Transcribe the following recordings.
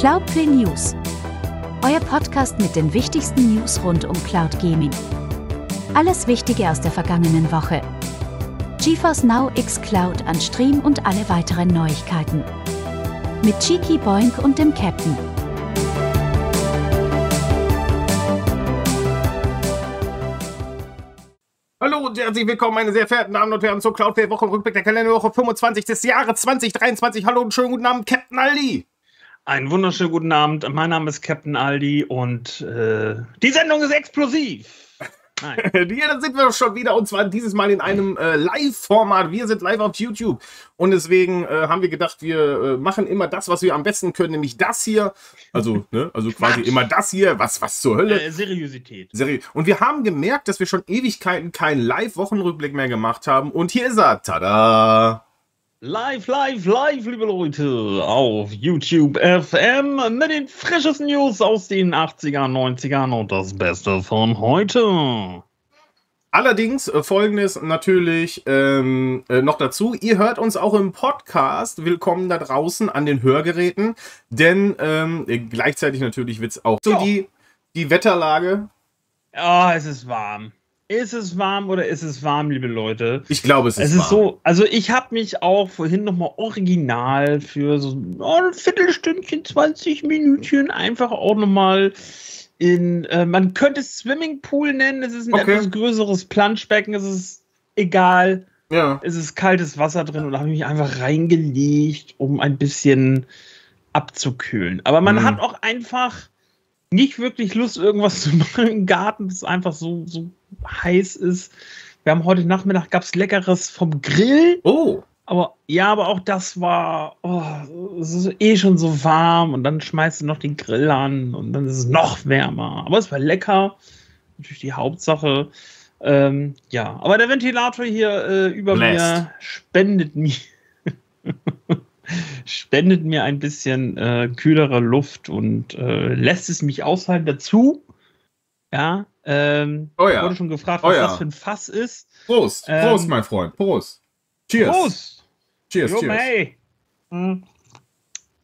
Cloudplay News. Euer Podcast mit den wichtigsten News rund um Cloud Gaming. Alles Wichtige aus der vergangenen Woche. GeForce Now X Cloud an Stream und alle weiteren Neuigkeiten. Mit Cheeky Boink und dem Captain. Hallo und herzlich willkommen, meine sehr verehrten Damen und Herren, zur Cloudplay Woche im Rückblick der Kalenderwoche 25 des Jahres 2023. Hallo und schönen guten Abend, Captain Aldi. Einen wunderschönen guten Abend. Mein Name ist Captain Aldi und äh, die Sendung ist explosiv. Nein. ja, da sind wir schon wieder und zwar dieses Mal in einem äh, Live-Format. Wir sind live auf YouTube und deswegen äh, haben wir gedacht, wir äh, machen immer das, was wir am besten können, nämlich das hier. Also, ne, also quasi immer das hier. Was, was zur Hölle? Äh, Seriosität. Seri und wir haben gemerkt, dass wir schon Ewigkeiten keinen Live-Wochenrückblick mehr gemacht haben und hier ist er. Tada! Live, live, live, liebe Leute, auf YouTube FM mit den frischesten News aus den 80er, 90ern und das Beste von heute. Allerdings äh, folgendes natürlich ähm, äh, noch dazu. Ihr hört uns auch im Podcast. Willkommen da draußen an den Hörgeräten. Denn ähm, äh, gleichzeitig natürlich wird es auch so die, die Wetterlage. Oh, es ist warm. Ist es warm oder ist es warm, liebe Leute? Ich glaube, es ist, es ist so. Also ich habe mich auch vorhin nochmal original für so ein Viertelstündchen, 20 Minütchen einfach auch nochmal in, äh, man könnte es Swimmingpool nennen, es ist ein okay. etwas größeres Planschbecken, es ist egal. Ja. Es ist kaltes Wasser drin und da habe ich mich einfach reingelegt, um ein bisschen abzukühlen. Aber man mhm. hat auch einfach nicht wirklich Lust, irgendwas zu machen im Garten, das einfach so, so heiß ist. Wir haben heute Nachmittag gab es Leckeres vom Grill. Oh. Aber ja, aber auch das war, oh, es ist eh schon so warm und dann schmeißt du noch den Grill an und dann ist es noch wärmer. Aber es war lecker. Natürlich die Hauptsache. Ähm, ja, aber der Ventilator hier äh, über Blast. mir spendet mir spendet mir ein bisschen äh, kühlere Luft und äh, lässt es mich aushalten. Dazu, ja, ähm, oh ja. wurde schon gefragt, was oh ja. das für ein Fass ist. Prost, ähm, Prost, mein Freund, Prost. Cheers. Prost. Cheers, jo, cheers. Hm.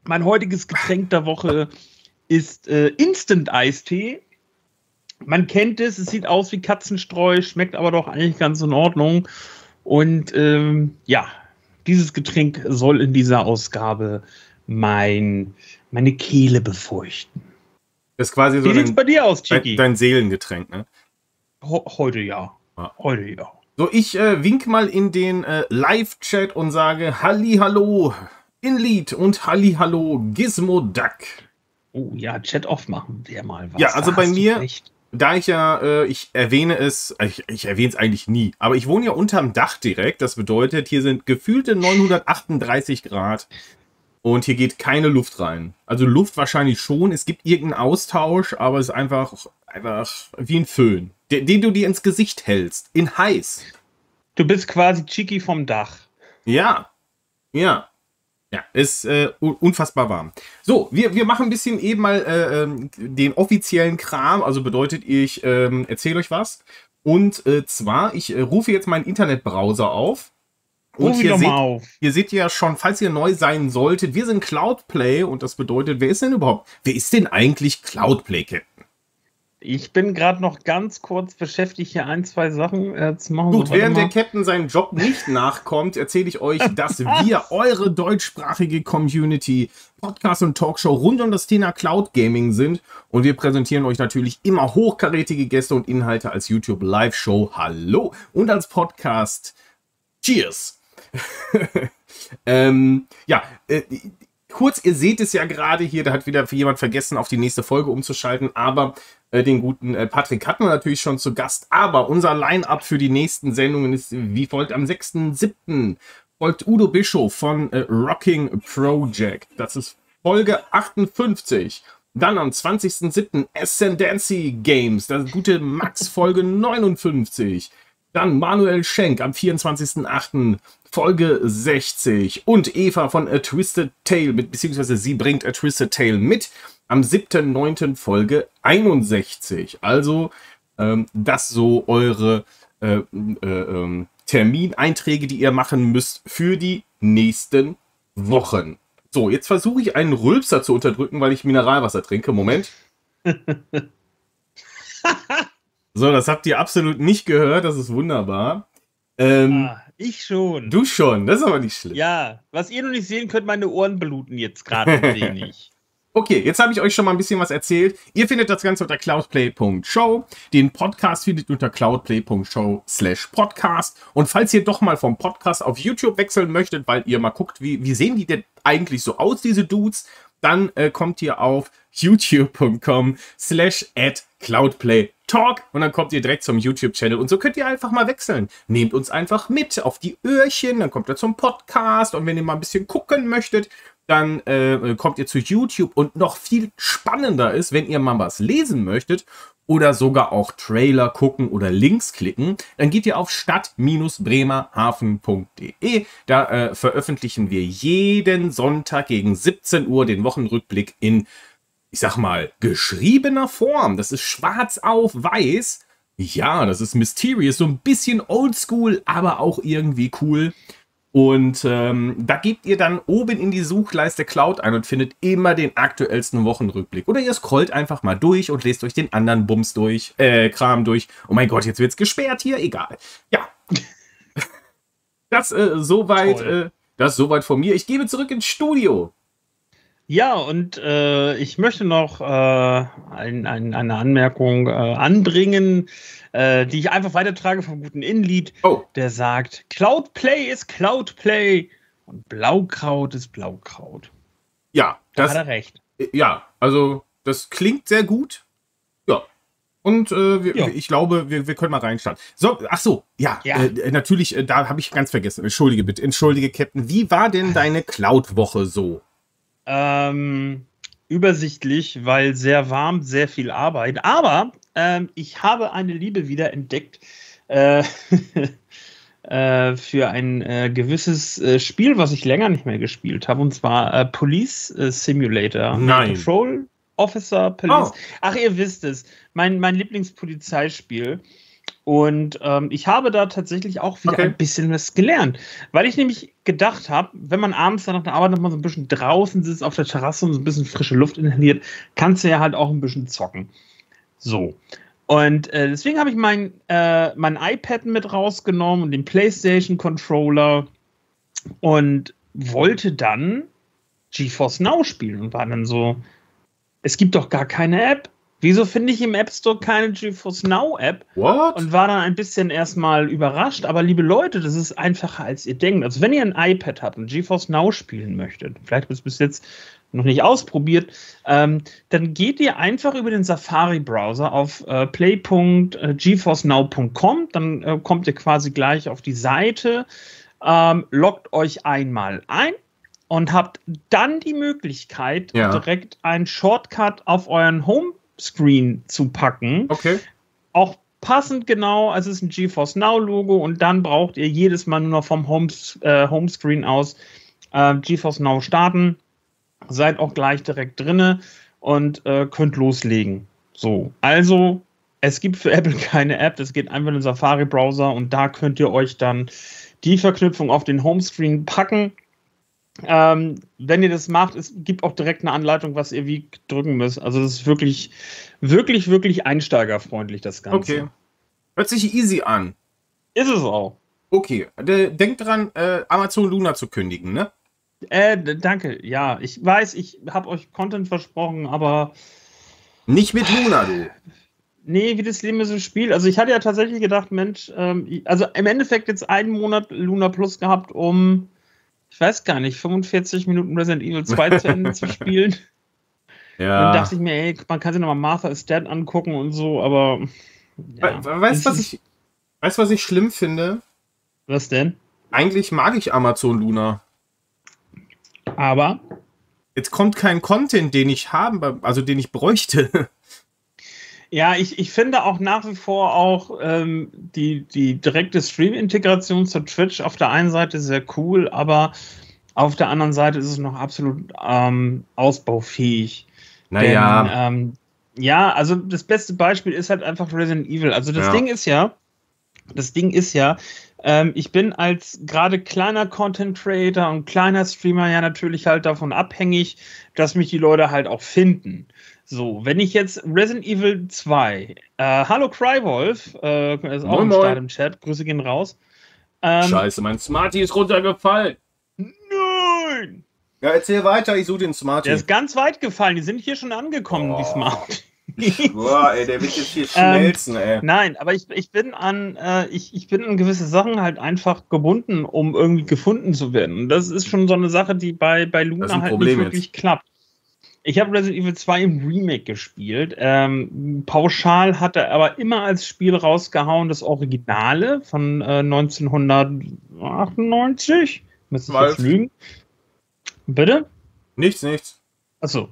Mein heutiges Getränk der Woche ist äh, Instant-Eistee. Man kennt es, es sieht aus wie Katzenstreu, schmeckt aber doch eigentlich ganz in Ordnung. Und ähm, ja, dieses Getränk soll in dieser Ausgabe mein, meine Kehle befeuchten. Das ist quasi so Wie sieht's bei dir aus, Chiki? Dein, Seelengetränk, ne? Heute ja. ja. Heute ja. So, ich äh, wink mal in den äh, Live-Chat und sage Halli Hallo Inlied und Halli Hallo Gizmo Duck. Oh ja, Chat off machen wir mal was. Ja, also bei mir, recht da ich ja, äh, ich erwähne es, ich, ich erwähne es eigentlich nie, aber ich wohne ja unterm Dach direkt. Das bedeutet, hier sind gefühlte 938 Grad und hier geht keine Luft rein. Also Luft wahrscheinlich schon. Es gibt irgendeinen Austausch, aber es ist einfach, einfach wie ein Föhn, den, den du dir ins Gesicht hältst, in heiß. Du bist quasi Chiki vom Dach. Ja, ja. Ja, ist äh, unfassbar warm. So, wir, wir machen ein bisschen eben mal äh, ähm, den offiziellen Kram. Also bedeutet, ich äh, erzähle euch was. Und äh, zwar, ich äh, rufe jetzt meinen Internetbrowser auf. Und hier, seht, auf. hier seht ihr ja schon, falls ihr neu sein solltet, wir sind Cloudplay und das bedeutet, wer ist denn überhaupt, wer ist denn eigentlich Cloudplay, Captain? Ich bin gerade noch ganz kurz beschäftigt, hier ein, zwei Sachen äh, zu machen. Gut, während der Captain seinen Job nicht nachkommt, erzähle ich euch, dass wir eure deutschsprachige Community, Podcast und Talkshow rund um das Thema Cloud Gaming sind. Und wir präsentieren euch natürlich immer hochkarätige Gäste und Inhalte als YouTube Live-Show. Hallo! Und als Podcast. Cheers! ähm, ja, äh, kurz, ihr seht es ja gerade hier, da hat wieder jemand vergessen, auf die nächste Folge umzuschalten, aber äh, den guten äh, Patrick hatten wir natürlich schon zu Gast. Aber unser Line-Up für die nächsten Sendungen ist wie folgt. Am 6.7. folgt Udo Bischof von äh, Rocking Project. Das ist Folge 58. Dann am 20.07. Ascendancy Games. Das gute Max Folge 59. Dann Manuel Schenk am 24.08. Folge 60. Und Eva von A Twisted Tale, mit, beziehungsweise sie bringt A Twisted Tale mit am 7.9. Folge 61. Also ähm, das so eure äh, äh, äh, Termineinträge, die ihr machen müsst für die nächsten Wochen. So, jetzt versuche ich einen Rülpser zu unterdrücken, weil ich Mineralwasser trinke. Moment. so, das habt ihr absolut nicht gehört. Das ist wunderbar. Ähm, ah, ich schon. Du schon, das ist aber nicht schlimm. Ja, was ihr noch nicht sehen könnt, meine Ohren bluten jetzt gerade ein wenig. Okay, jetzt habe ich euch schon mal ein bisschen was erzählt. Ihr findet das Ganze unter cloudplay.show. Den Podcast findet ihr unter cloudplay.show slash podcast. Und falls ihr doch mal vom Podcast auf YouTube wechseln möchtet, weil ihr mal guckt, wie, wie sehen die denn eigentlich so aus, diese Dudes, dann äh, kommt ihr auf youtube.com slash at cloudplaytalk und dann kommt ihr direkt zum YouTube-Channel und so könnt ihr einfach mal wechseln. Nehmt uns einfach mit auf die Öhrchen, dann kommt ihr zum Podcast und wenn ihr mal ein bisschen gucken möchtet, dann äh, kommt ihr zu YouTube und noch viel spannender ist, wenn ihr mal was lesen möchtet oder sogar auch Trailer gucken oder Links klicken, dann geht ihr auf stadt-bremerhaven.de. Da äh, veröffentlichen wir jeden Sonntag gegen 17 Uhr den Wochenrückblick in, ich sag mal, geschriebener Form. Das ist schwarz auf weiß. Ja, das ist mysterious, so ein bisschen oldschool, aber auch irgendwie cool. Und ähm, da gebt ihr dann oben in die Suchleiste Cloud ein und findet immer den aktuellsten Wochenrückblick. Oder ihr scrollt einfach mal durch und lest euch den anderen Bums durch, äh, Kram durch. Oh mein Gott, jetzt wird's gesperrt hier, egal. Ja. das äh, soweit, äh, das soweit von mir. Ich gebe zurück ins Studio. Ja, und äh, ich möchte noch äh, ein, ein, eine Anmerkung äh, anbringen äh, die ich einfach weitertrage vom guten Innenlied, oh. der sagt, Cloudplay ist Cloudplay und Blaukraut ist Blaukraut. Ja, da das, hat er recht. Ja, also das klingt sehr gut. Ja. Und äh, wir, ja. ich glaube, wir, wir können mal reinstarten. So, ach so, ja, ja. Äh, natürlich, äh, da habe ich ganz vergessen. Entschuldige bitte, entschuldige, Captain. Wie war denn deine Cloud-Woche so? Ähm, übersichtlich, weil sehr warm, sehr viel Arbeit. Aber ähm, ich habe eine Liebe wieder entdeckt äh, äh, für ein äh, gewisses äh, Spiel, was ich länger nicht mehr gespielt habe, und zwar äh, Police äh, Simulator. Nein. Control Officer Police. Oh. Ach, ihr wisst es. Mein, mein Lieblingspolizeispiel. Und ähm, ich habe da tatsächlich auch wieder okay. ein bisschen was gelernt, weil ich nämlich gedacht habe, wenn man abends dann nach der Arbeit noch mal so ein bisschen draußen sitzt auf der Terrasse und so ein bisschen frische Luft inhaliert, kannst du ja halt auch ein bisschen zocken. So. Und äh, deswegen habe ich mein, äh, mein iPad mit rausgenommen und den PlayStation Controller und wollte dann GeForce Now spielen und war dann so, es gibt doch gar keine App. Wieso finde ich im App Store keine GeForce Now App? What? Und war dann ein bisschen erstmal überrascht. Aber liebe Leute, das ist einfacher als ihr denkt. Also wenn ihr ein iPad habt und GeForce Now spielen möchtet, vielleicht habt ihr es bis jetzt noch nicht ausprobiert, ähm, dann geht ihr einfach über den Safari-Browser auf äh, play.geforcenow.com, dann äh, kommt ihr quasi gleich auf die Seite, ähm, loggt euch einmal ein und habt dann die Möglichkeit, ja. direkt einen Shortcut auf euren Homescreen zu packen. Okay. Auch passend genau, also es ist ein GeForce Now Logo und dann braucht ihr jedes Mal nur noch vom Homes, äh, Homescreen aus äh, GeForce Now starten seid auch gleich direkt drinne und äh, könnt loslegen. So, also es gibt für Apple keine App, es geht einfach in den Safari-Browser und da könnt ihr euch dann die Verknüpfung auf den Homescreen packen. Ähm, wenn ihr das macht, es gibt auch direkt eine Anleitung, was ihr wie drücken müsst. Also das ist wirklich, wirklich, wirklich einsteigerfreundlich, das Ganze. Okay. Hört sich easy an. Ist es auch. Okay, denkt dran, äh, Amazon Luna zu kündigen, ne? Äh, danke. Ja, ich weiß, ich habe euch Content versprochen, aber. Nicht mit Luna, du. Nee, wie das Leben so spielt. Also ich hatte ja tatsächlich gedacht, Mensch, ähm, also im Endeffekt jetzt einen Monat Luna Plus gehabt, um, ich weiß gar nicht, 45 Minuten Resident Evil 2 zu Ende zu spielen. Ja. Dann dachte ich mir, ey, man kann sich nochmal Martha is Dead angucken und so, aber. Ja. Weißt du, was ich, weißt, was ich schlimm finde? Was denn? Eigentlich mag ich Amazon Luna. Aber. Jetzt kommt kein Content, den ich haben, also den ich bräuchte. Ja, ich, ich finde auch nach wie vor auch ähm, die, die direkte Stream-Integration zu Twitch auf der einen Seite sehr cool, aber auf der anderen Seite ist es noch absolut ähm, ausbaufähig. Naja. Denn, ähm, ja, also das beste Beispiel ist halt einfach Resident Evil. Also das ja. Ding ist ja, das Ding ist ja, Ähm, ich bin als gerade kleiner Content Creator und kleiner Streamer ja natürlich halt davon abhängig, dass mich die Leute halt auch finden. So, wenn ich jetzt Resident Evil 2, äh, hallo Crywolf, äh, ist auch Moin, im Start im Chat, Grüße gehen raus. Ähm, Scheiße, mein Smarty ist runtergefallen. Nein! Ja, erzähl weiter, ich suche den Smarty. Der ist ganz weit gefallen, die sind hier schon angekommen, die Oh. Smart. Boah, ey, der wird jetzt hier Ähm, schmelzen, ey. Nein, aber ich, ich bin an äh, ich, ich bin an gewisse Sachen halt einfach gebunden, um irgendwie gefunden zu werden. Und das ist schon so eine Sache, die bei, bei Luna halt Problem nicht wirklich klappt. Ich habe Resident Evil 2 im Remake gespielt. Ähm, pauschal hat er aber immer als Spiel rausgehauen das Originale von äh, 1998. Müsste ich jetzt lügen. Bitte? Nichts, nichts. Achso.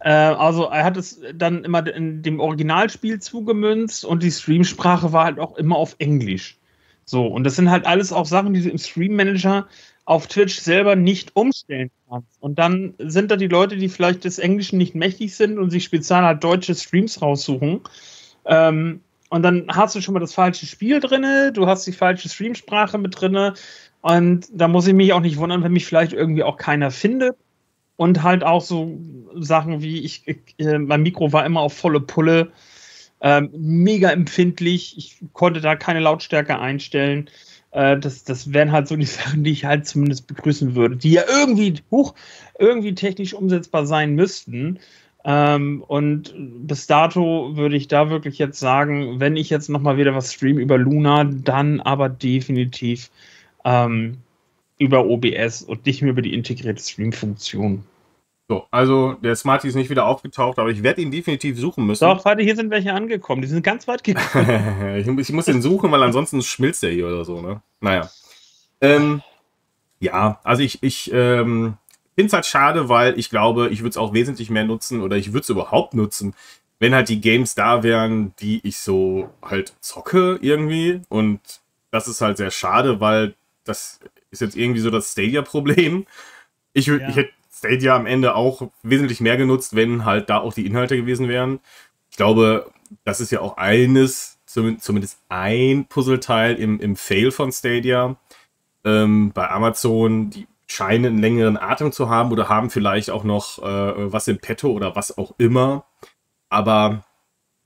Äh, also er hat es dann immer in dem Originalspiel zugemünzt und die Streamsprache war halt auch immer auf Englisch. So, und das sind halt alles auch Sachen, die du im Stream Manager auf Twitch selber nicht umstellen kannst. Und dann sind da die Leute, die vielleicht des Englischen nicht mächtig sind und sich speziell halt deutsche Streams raussuchen. Ähm, und dann hast du schon mal das falsche Spiel drinne, du hast die falsche Streamsprache mit drinne. Und da muss ich mich auch nicht wundern, wenn mich vielleicht irgendwie auch keiner findet. Und halt auch so Sachen wie, ich, äh, mein Mikro war immer auf volle Pulle, ähm, mega empfindlich. Ich konnte da keine Lautstärke einstellen. Äh, das, das wären halt so die Sachen, die ich halt zumindest begrüßen würde, die ja irgendwie, hoch, irgendwie technisch umsetzbar sein müssten. Ähm, und bis dato würde ich da wirklich jetzt sagen, wenn ich jetzt nochmal wieder was stream über Luna, dann aber definitiv ähm, über OBS und nicht mehr über die integrierte Stream-Funktion. So, also der Smarty ist nicht wieder aufgetaucht, aber ich werde ihn definitiv suchen müssen. Doch, warte, hier sind welche angekommen. Die sind ganz weit gekommen. ich, muss- ich muss ihn suchen, weil ansonsten schmilzt er hier oder so, ne? Naja. Ähm, ja, also ich, ich ähm, finde es halt schade, weil ich glaube, ich würde es auch wesentlich mehr nutzen oder ich würde es überhaupt nutzen, wenn halt die Games da wären, die ich so halt zocke irgendwie. Und das ist halt sehr schade, weil das ist jetzt irgendwie so das Stadia-Problem. Ich, Ja. ich hätte Stadia am Ende auch wesentlich mehr genutzt, wenn halt da auch die Inhalte gewesen wären. Ich glaube, das ist ja auch eines, zum- zumindest ein Puzzleteil im, im Fail von Stadia. Ähm, bei Amazon, die scheinen einen längeren Atem zu haben oder haben vielleicht auch noch äh, was im Petto oder was auch immer. Aber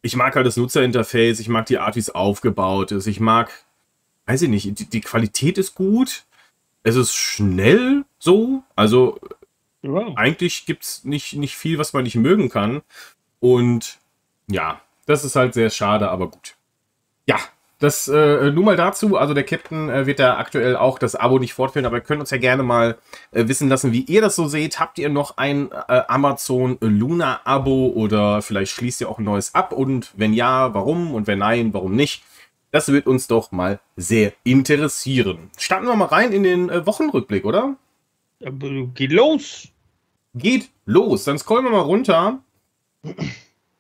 ich mag halt das Nutzerinterface, ich mag die Art, wie es aufgebaut ist, ich mag, weiß ich nicht, die, die Qualität ist gut, es ist schnell so, also Wow. eigentlich gibt es nicht, nicht viel, was man nicht mögen kann. Und ja, das ist halt sehr schade, aber gut. Ja, das äh, nur mal dazu. Also der Captain äh, wird da aktuell auch das Abo nicht fortführen, aber ihr könnt uns ja gerne mal äh, wissen lassen, wie ihr das so seht. Habt ihr noch ein äh, Amazon Luna Abo oder vielleicht schließt ihr auch ein neues ab? Und wenn ja, warum? Und wenn nein, warum nicht? Das wird uns doch mal sehr interessieren. Starten wir mal rein in den äh, Wochenrückblick, oder? Geht los. geht los. Dann scrollen wir mal runter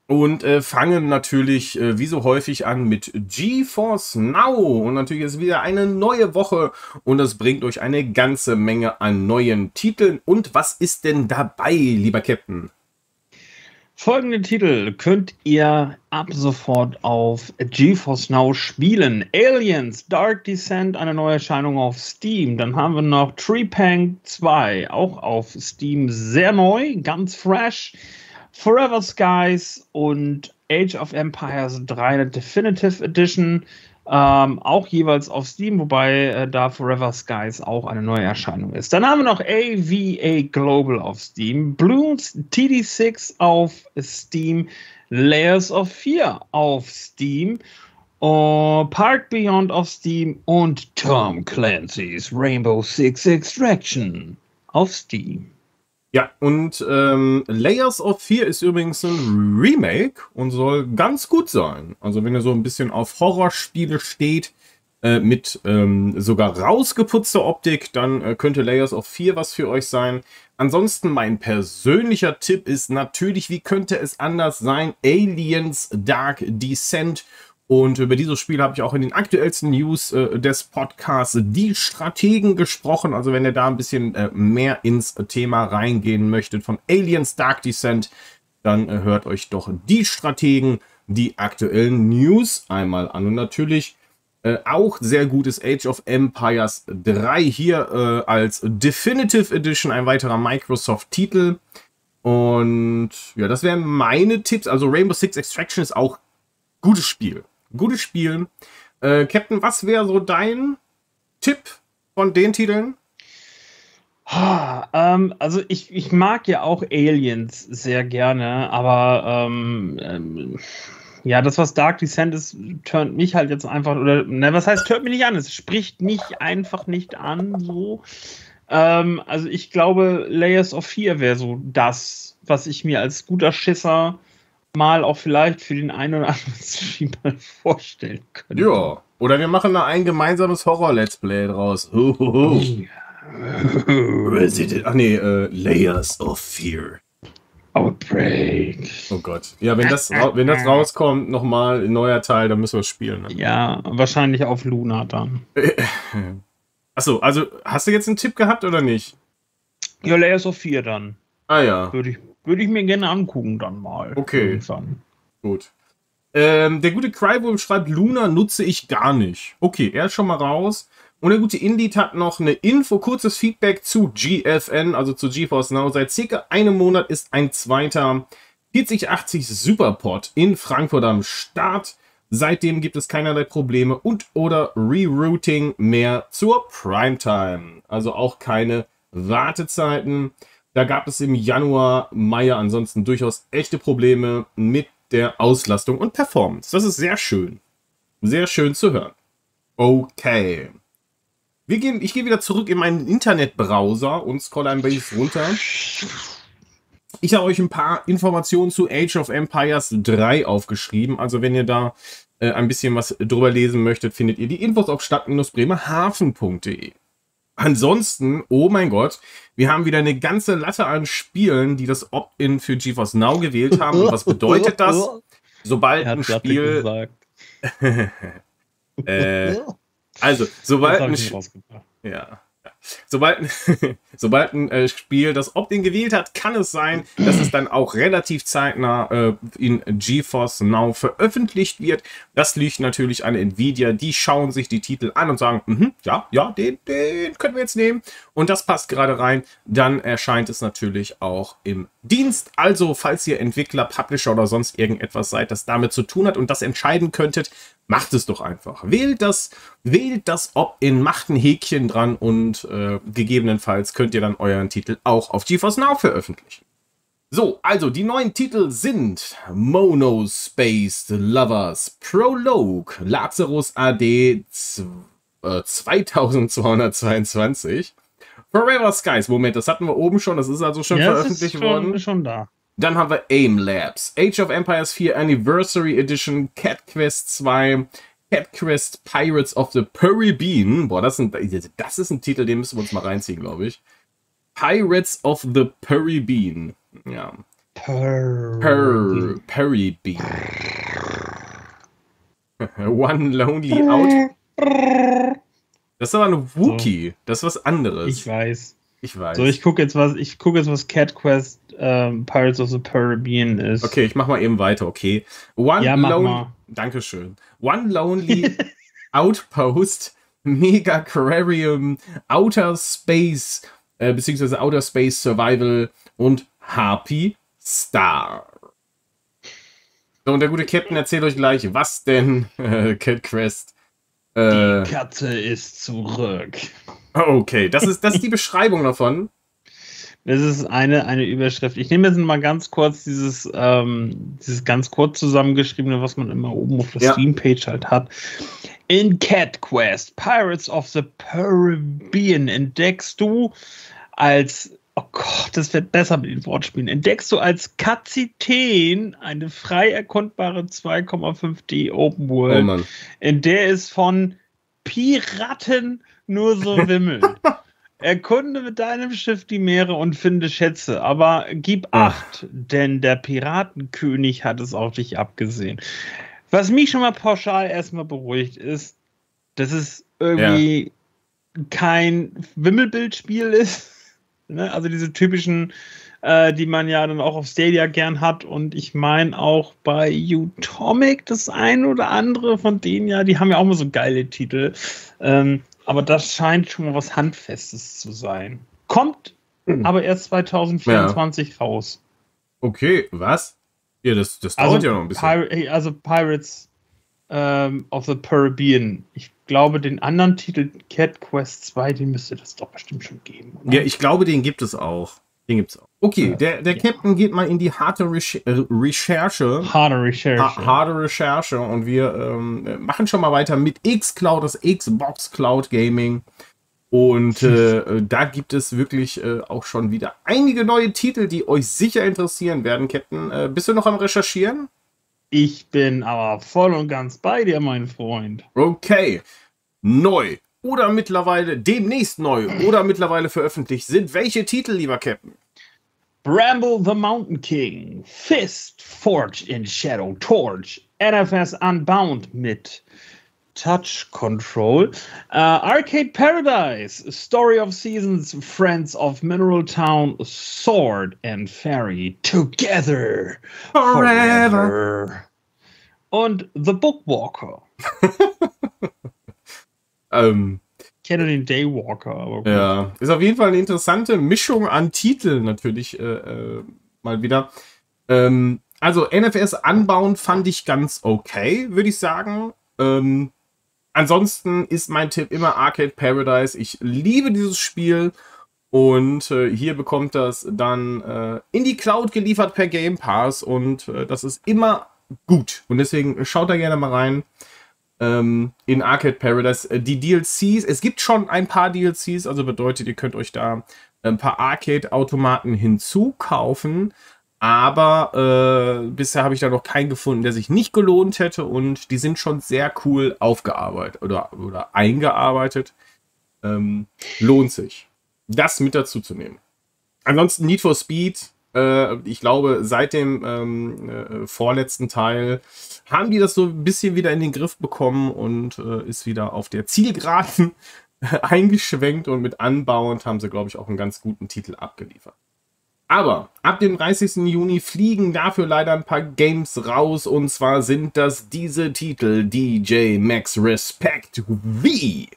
und äh, fangen natürlich äh, wie so häufig an mit GeForce Now. Und natürlich ist wieder eine neue Woche und das bringt euch eine ganze Menge an neuen Titeln. Und was ist denn dabei, lieber Captain? Folgende Titel könnt ihr ab sofort auf GeForce Now spielen. Aliens, Dark Descent, eine neue Erscheinung auf Steam. Dann haben wir noch Treepank 2, auch auf Steam, sehr neu, ganz fresh. Forever Skies und Age of Empires 3 Definitive Edition, ähm, auch jeweils auf Steam, wobei äh, da Forever Skies auch eine neue Erscheinung ist. Dann haben wir noch AVA Global auf Steam, Bloons TD6 auf Steam, Layers of Fear auf Steam, uh, Park Beyond auf Steam und Tom Clancy's Rainbow Six Extraction auf Steam. Ja, und ähm, Layers of Fear ist übrigens ein Remake und soll ganz gut sein. Also wenn ihr so ein bisschen auf Horrorspiele steht, äh, mit ähm, sogar rausgeputzter Optik, dann äh, könnte Layers of Fear was für euch sein. Ansonsten mein persönlicher Tipp ist natürlich, wie könnte es anders sein, Aliens Dark Descent. Und über dieses Spiel habe ich auch in den aktuellsten News äh, des Podcasts Die Strategen gesprochen. Also wenn ihr da ein bisschen äh, mehr ins Thema reingehen möchtet von Aliens Dark Descent, dann äh, hört euch doch Die Strategen, die aktuellen News einmal an. Und natürlich Äh, auch sehr gutes Age of Empires 3 hier äh, als Definitive Edition, ein weiterer Microsoft-Titel. Und ja, das wären meine Tipps. Also Rainbow Six Extraction ist auch gutes Spiel. Gutes Spiel. Äh, Captain, was wäre so dein Tipp von den Titeln? Ähm, also ich, ich mag ja auch Aliens sehr gerne, aber ähm, ähm, ja, das, was Dark Descent ist, turnt mich halt jetzt einfach, oder, ne, was heißt, turnt mich nicht an? Es spricht mich einfach nicht an, so. Ähm, also ich glaube, Layers of Fear wäre so das, was ich mir als guter Schisser mal auch vielleicht für den einen oder anderen Stream mal vorstellen könnte. Ja, oder wir machen da ein gemeinsames Horror-Let's Play draus. Hohoho. Resident, ach nee, äh, Layers of Fear. Outbreak. Oh Gott. Ja, wenn das, wenn das rauskommt, nochmal ein neuer Teil, dann müssen wir es spielen. Ne? Ja, wahrscheinlich auf Luna dann. Achso, also hast du jetzt einen Tipp gehabt oder nicht? Ja, Layers of 4 dann. Ah ja. Würde ich, würde ich mir gerne angucken dann mal. Okay. Irgendwann. Gut. Ähm, der gute Crywolf schreibt, Luna nutze ich gar nicht. Okay, er ist schon mal raus. Und der gute Indeed hat noch eine Info, kurzes Feedback zu GFN, also zu GeForce Now. Seit circa einem Monat ist ein zweiter 4080 Superpod in Frankfurt am Start. Seitdem gibt es keinerlei Probleme und oder Rerouting mehr zur Primetime. Also auch keine Wartezeiten. Da gab es im Januar, Mai ansonsten durchaus echte Probleme mit der Auslastung und Performance. Das ist sehr schön. Sehr schön zu hören. Okay. Wir gehen, ich gehe wieder zurück in meinen Internetbrowser und scroll ein bisschen runter. Ich habe euch ein paar Informationen zu Age of Empires 3 aufgeschrieben. Also wenn ihr da äh, ein bisschen was drüber lesen möchtet, findet ihr die Infos auf stadt-bremerhaven.de. Ansonsten, oh mein Gott, wir haben wieder eine ganze Latte an Spielen, die das Opt-in für GeForce Now gewählt haben. Und was bedeutet das? Sobald ein Spiel... äh, also, sobald ein, ja. Sobald, sobald ein äh, Spiel das Opt-in gewählt hat, kann es sein, dass es dann auch relativ zeitnah äh, in GeForce Now veröffentlicht wird. Das liegt natürlich an Nvidia. Die schauen sich die Titel an und sagen, mhm, ja, ja, den, den können wir jetzt nehmen. Und das passt gerade rein. Dann erscheint es natürlich auch im Dienst. Also, falls ihr Entwickler, Publisher oder sonst irgendetwas seid, das damit zu tun hat und das entscheiden könntet, macht es doch einfach. Wählt das, wählt das Opt-in, macht ein Häkchen dran und äh, gegebenenfalls könnt ihr dann euren Titel auch auf GeForce Now veröffentlichen. So, also die neuen Titel sind Mono Space Lovers Prologue Lazarus AD 2222 Forever Skies. Moment, das hatten wir oben schon, das ist also schon ja, veröffentlicht ist schon, worden. schon da. Dann haben wir AIM Labs, Age of Empires 4 Anniversary Edition, Cat Quest 2, Cat Quest Pirates of the Caribbean. Boah, das, sind, das ist ein Titel, den müssen wir uns mal reinziehen, glaube ich. Pirates of the Caribbean. Ja. Per, Caribbean. One Lonely Out. Das ist aber ein Wookie. So. Das ist was anderes. Ich weiß. Ich weiß. So, ich gucke jetzt was, ich gucke jetzt, was Cat Quest ähm, Pirates of the Caribbean ist. Okay, ich mach mal eben weiter, okay. One ja, mach mal. Dankeschön. One Lonely Outpost, Mega Aquarium, Outer Space, äh, beziehungsweise Outer Space Survival und Harpy Star. So, und der gute Captain erzählt euch gleich, was denn äh, Cat Quest. Äh, die Katze ist zurück. Okay, das ist, das ist die Beschreibung davon. Das ist eine, eine Überschrift. Ich nehme jetzt mal ganz kurz dieses, ähm, dieses ganz kurz zusammengeschriebene, was man immer oben auf der ja. Steam-Page halt hat. In Cat Quest, Pirates of the Caribbean, entdeckst du als, oh Gott, das wird besser mit den Wortspielen, entdeckst du als Kapitän eine frei erkundbare 2,5D Open World, oh in der es von Piraten nur so wimmelt. Erkunde mit deinem Schiff die Meere und finde Schätze, aber gib Acht, denn der Piratenkönig hat es auf dich abgesehen. Was mich schon mal pauschal erstmal beruhigt ist, dass es irgendwie ja. kein Wimmelbildspiel ist. Ne? Also diese typischen äh, die man ja dann auch auf Stadia gern hat. Und ich meine auch bei Utomic das ein oder andere von denen ja, die haben ja auch mal so geile Titel. Ähm, aber das scheint schon mal was Handfestes zu sein. Kommt hm. aber erst 2024 ja. raus. Okay, was? Ja, das, das dauert also, ja noch ein bisschen. Pir also Pirates ähm, of the Caribbean. Ich glaube, den anderen Titel Cat Quest 2, den müsste das doch bestimmt schon geben. Oder? Ja, ich glaube, den gibt es auch. Den gibt es auch. Okay, ja, der, der ja. Captain geht mal in die harte Reche äh, Recherche. Harte Recherche. Ha harte Recherche. Und wir ähm, machen schon mal weiter mit X-Cloud, das Xbox Cloud Gaming. Und äh, da gibt es wirklich äh, auch schon wieder einige neue Titel, die euch sicher interessieren werden, Captain. Äh, bist du noch am Recherchieren? Ich bin aber voll und ganz bei dir, mein Freund. Okay. Neu oder mittlerweile demnächst neu oder mittlerweile veröffentlicht sind welche Titel, lieber Captain? Bramble the Mountain King, Fist Forged in Shadow Torch, NFS Unbound mit Touch Control, uh, Arcade Paradise, Story of Seasons, Friends of Mineral Town, Sword and Fairy, Together Forever. forever. Und The Bookwalker. ähm, ich kenne den Daywalker, aber gut. Ja, ist auf jeden Fall eine interessante Mischung an Titeln natürlich äh, äh, mal wieder. Ähm, also NFS anbauen fand ich ganz okay, würde ich sagen. Ähm, ansonsten ist mein Tipp immer Arcade Paradise. Ich liebe dieses Spiel. Und äh, hier bekommt das dann äh, in die Cloud geliefert per Game Pass. Und äh, das ist immer gut. Und deswegen schaut da gerne mal rein ähm, in Arcade Paradise. Äh, die DLCs, es gibt schon ein paar DLCs, also bedeutet, ihr könnt euch da ein paar Arcade-Automaten hinzukaufen. Aber äh, bisher habe ich da noch keinen gefunden, der sich nicht gelohnt hätte. Und die sind schon sehr cool aufgearbeitet oder, oder eingearbeitet. Ähm, lohnt sich, das mit dazu zu nehmen. Ansonsten Need for Speed. Äh, ich glaube, seit dem ähm, äh, vorletzten Teil haben die das so ein bisschen wieder in den Griff bekommen und äh, ist wieder auf der Zielgeraden eingeschwenkt. Und mit anbauend haben sie, glaube ich, auch einen ganz guten Titel abgeliefert. Aber ab dem 30. Juni fliegen dafür leider ein paar Games raus. Und zwar sind das diese Titel DJ Max Respect V,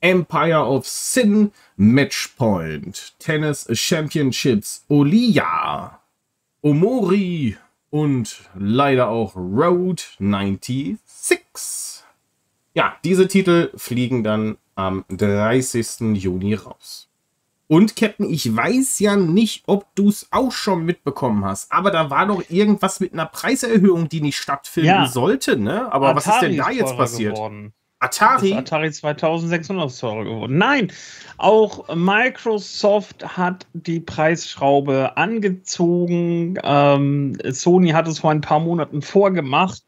Empire of Sin, Matchpoint, Tennis Championships, Olia, Omori und leider auch Road 96. Ja, diese Titel fliegen dann am 30. Juni raus. Und Captain, ich weiß ja nicht, ob du es auch schon mitbekommen hast, aber da war doch irgendwas mit einer Preiserhöhung, die nicht stattfinden ja. sollte, ne? Aber Atari was ist denn da ist jetzt passiert? Geworden. Atari? Ist Atari 2600 teurer geworden. Nein, auch Microsoft hat die Preisschraube angezogen. Ähm, Sony hat es vor ein paar Monaten vorgemacht.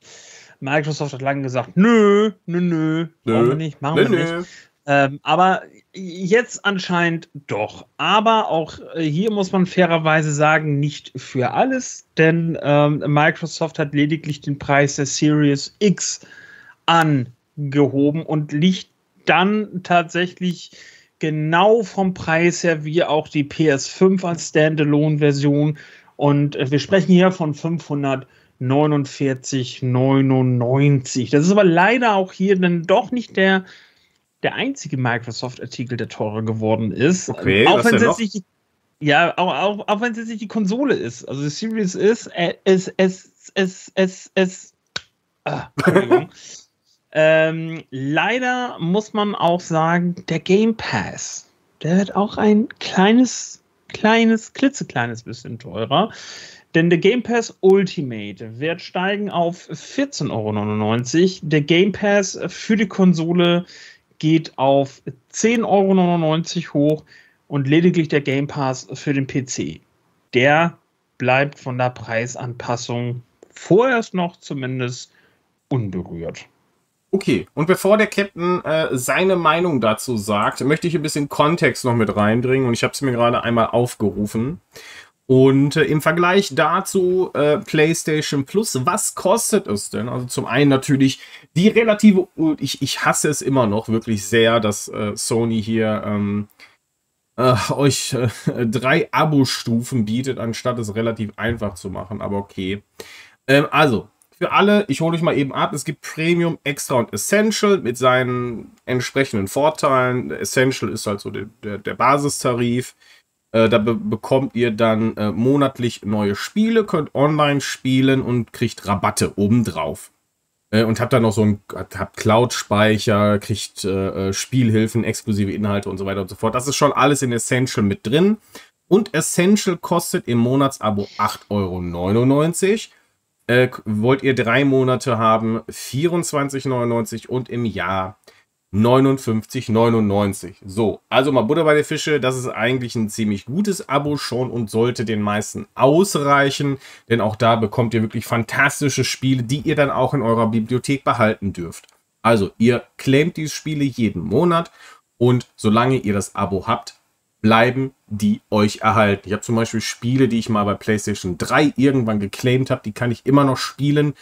Microsoft hat lange gesagt, nö, nö, nö, nö. wir nicht, machen nö, wir nicht. Ähm, aber jetzt anscheinend doch. Aber auch äh, hier muss man fairerweise sagen, nicht für alles, denn ähm, Microsoft hat lediglich den Preis der Series X angehoben und liegt dann tatsächlich genau vom Preis her wie auch die PS5 als Standalone-Version. Und äh, wir sprechen hier von 549,99. Das ist aber leider auch hier dann doch nicht der der einzige Microsoft-Artikel, der teurer geworden ist. Okay, auch wenn es nicht ja, auch, auch, auch wenn es jetzt nicht die Konsole ist. Also die Series ist, äh, es, es, es, es, es. Ah, ähm, leider muss man auch sagen, der Game Pass, der wird auch ein kleines, kleines, klitzekleines bisschen teurer. Denn der Game Pass Ultimate wird steigen auf 14,99 Euro. Der Game Pass für die Konsole geht auf 10,99 Euro hoch und lediglich der Game Pass für den PC. Der bleibt von der Preisanpassung vorerst noch zumindest unberührt. Okay, und bevor der Captain äh, seine Meinung dazu sagt, möchte ich ein bisschen Kontext noch mit reinbringen und ich habe es mir gerade einmal aufgerufen. Und äh, im Vergleich dazu äh, PlayStation Plus, was kostet es denn? Also zum einen natürlich die relative, ich, ich hasse es immer noch wirklich sehr, dass äh, Sony hier ähm, äh, euch äh, drei Abo-Stufen bietet, anstatt es relativ einfach zu machen. Aber okay. Ähm, also, für alle, ich hole euch mal eben ab. Es gibt Premium, Extra und Essential mit seinen entsprechenden Vorteilen. Essential ist halt so der, der, der Basistarif. Äh, da be bekommt ihr dann äh, monatlich neue Spiele, könnt online spielen und kriegt Rabatte obendrauf. Äh, und habt dann noch so ein Cloud-Speicher, kriegt äh, äh, Spielhilfen, exklusive Inhalte und so weiter und so fort. Das ist schon alles in Essential mit drin. Und Essential kostet im Monatsabo 8,99 Euro. Äh, wollt ihr drei Monate haben, 24,99 und im Jahr 59,99. So, also mal Butter bei der Fische. Das ist eigentlich ein ziemlich gutes Abo schon und sollte den meisten ausreichen, denn auch da bekommt ihr wirklich fantastische Spiele, die ihr dann auch in eurer Bibliothek behalten dürft. Also, ihr claimt diese Spiele jeden Monat und solange ihr das Abo habt, bleiben die euch erhalten. Ich habe zum Beispiel Spiele, die ich mal bei PlayStation 3 irgendwann geclaimt habe, die kann ich immer noch spielen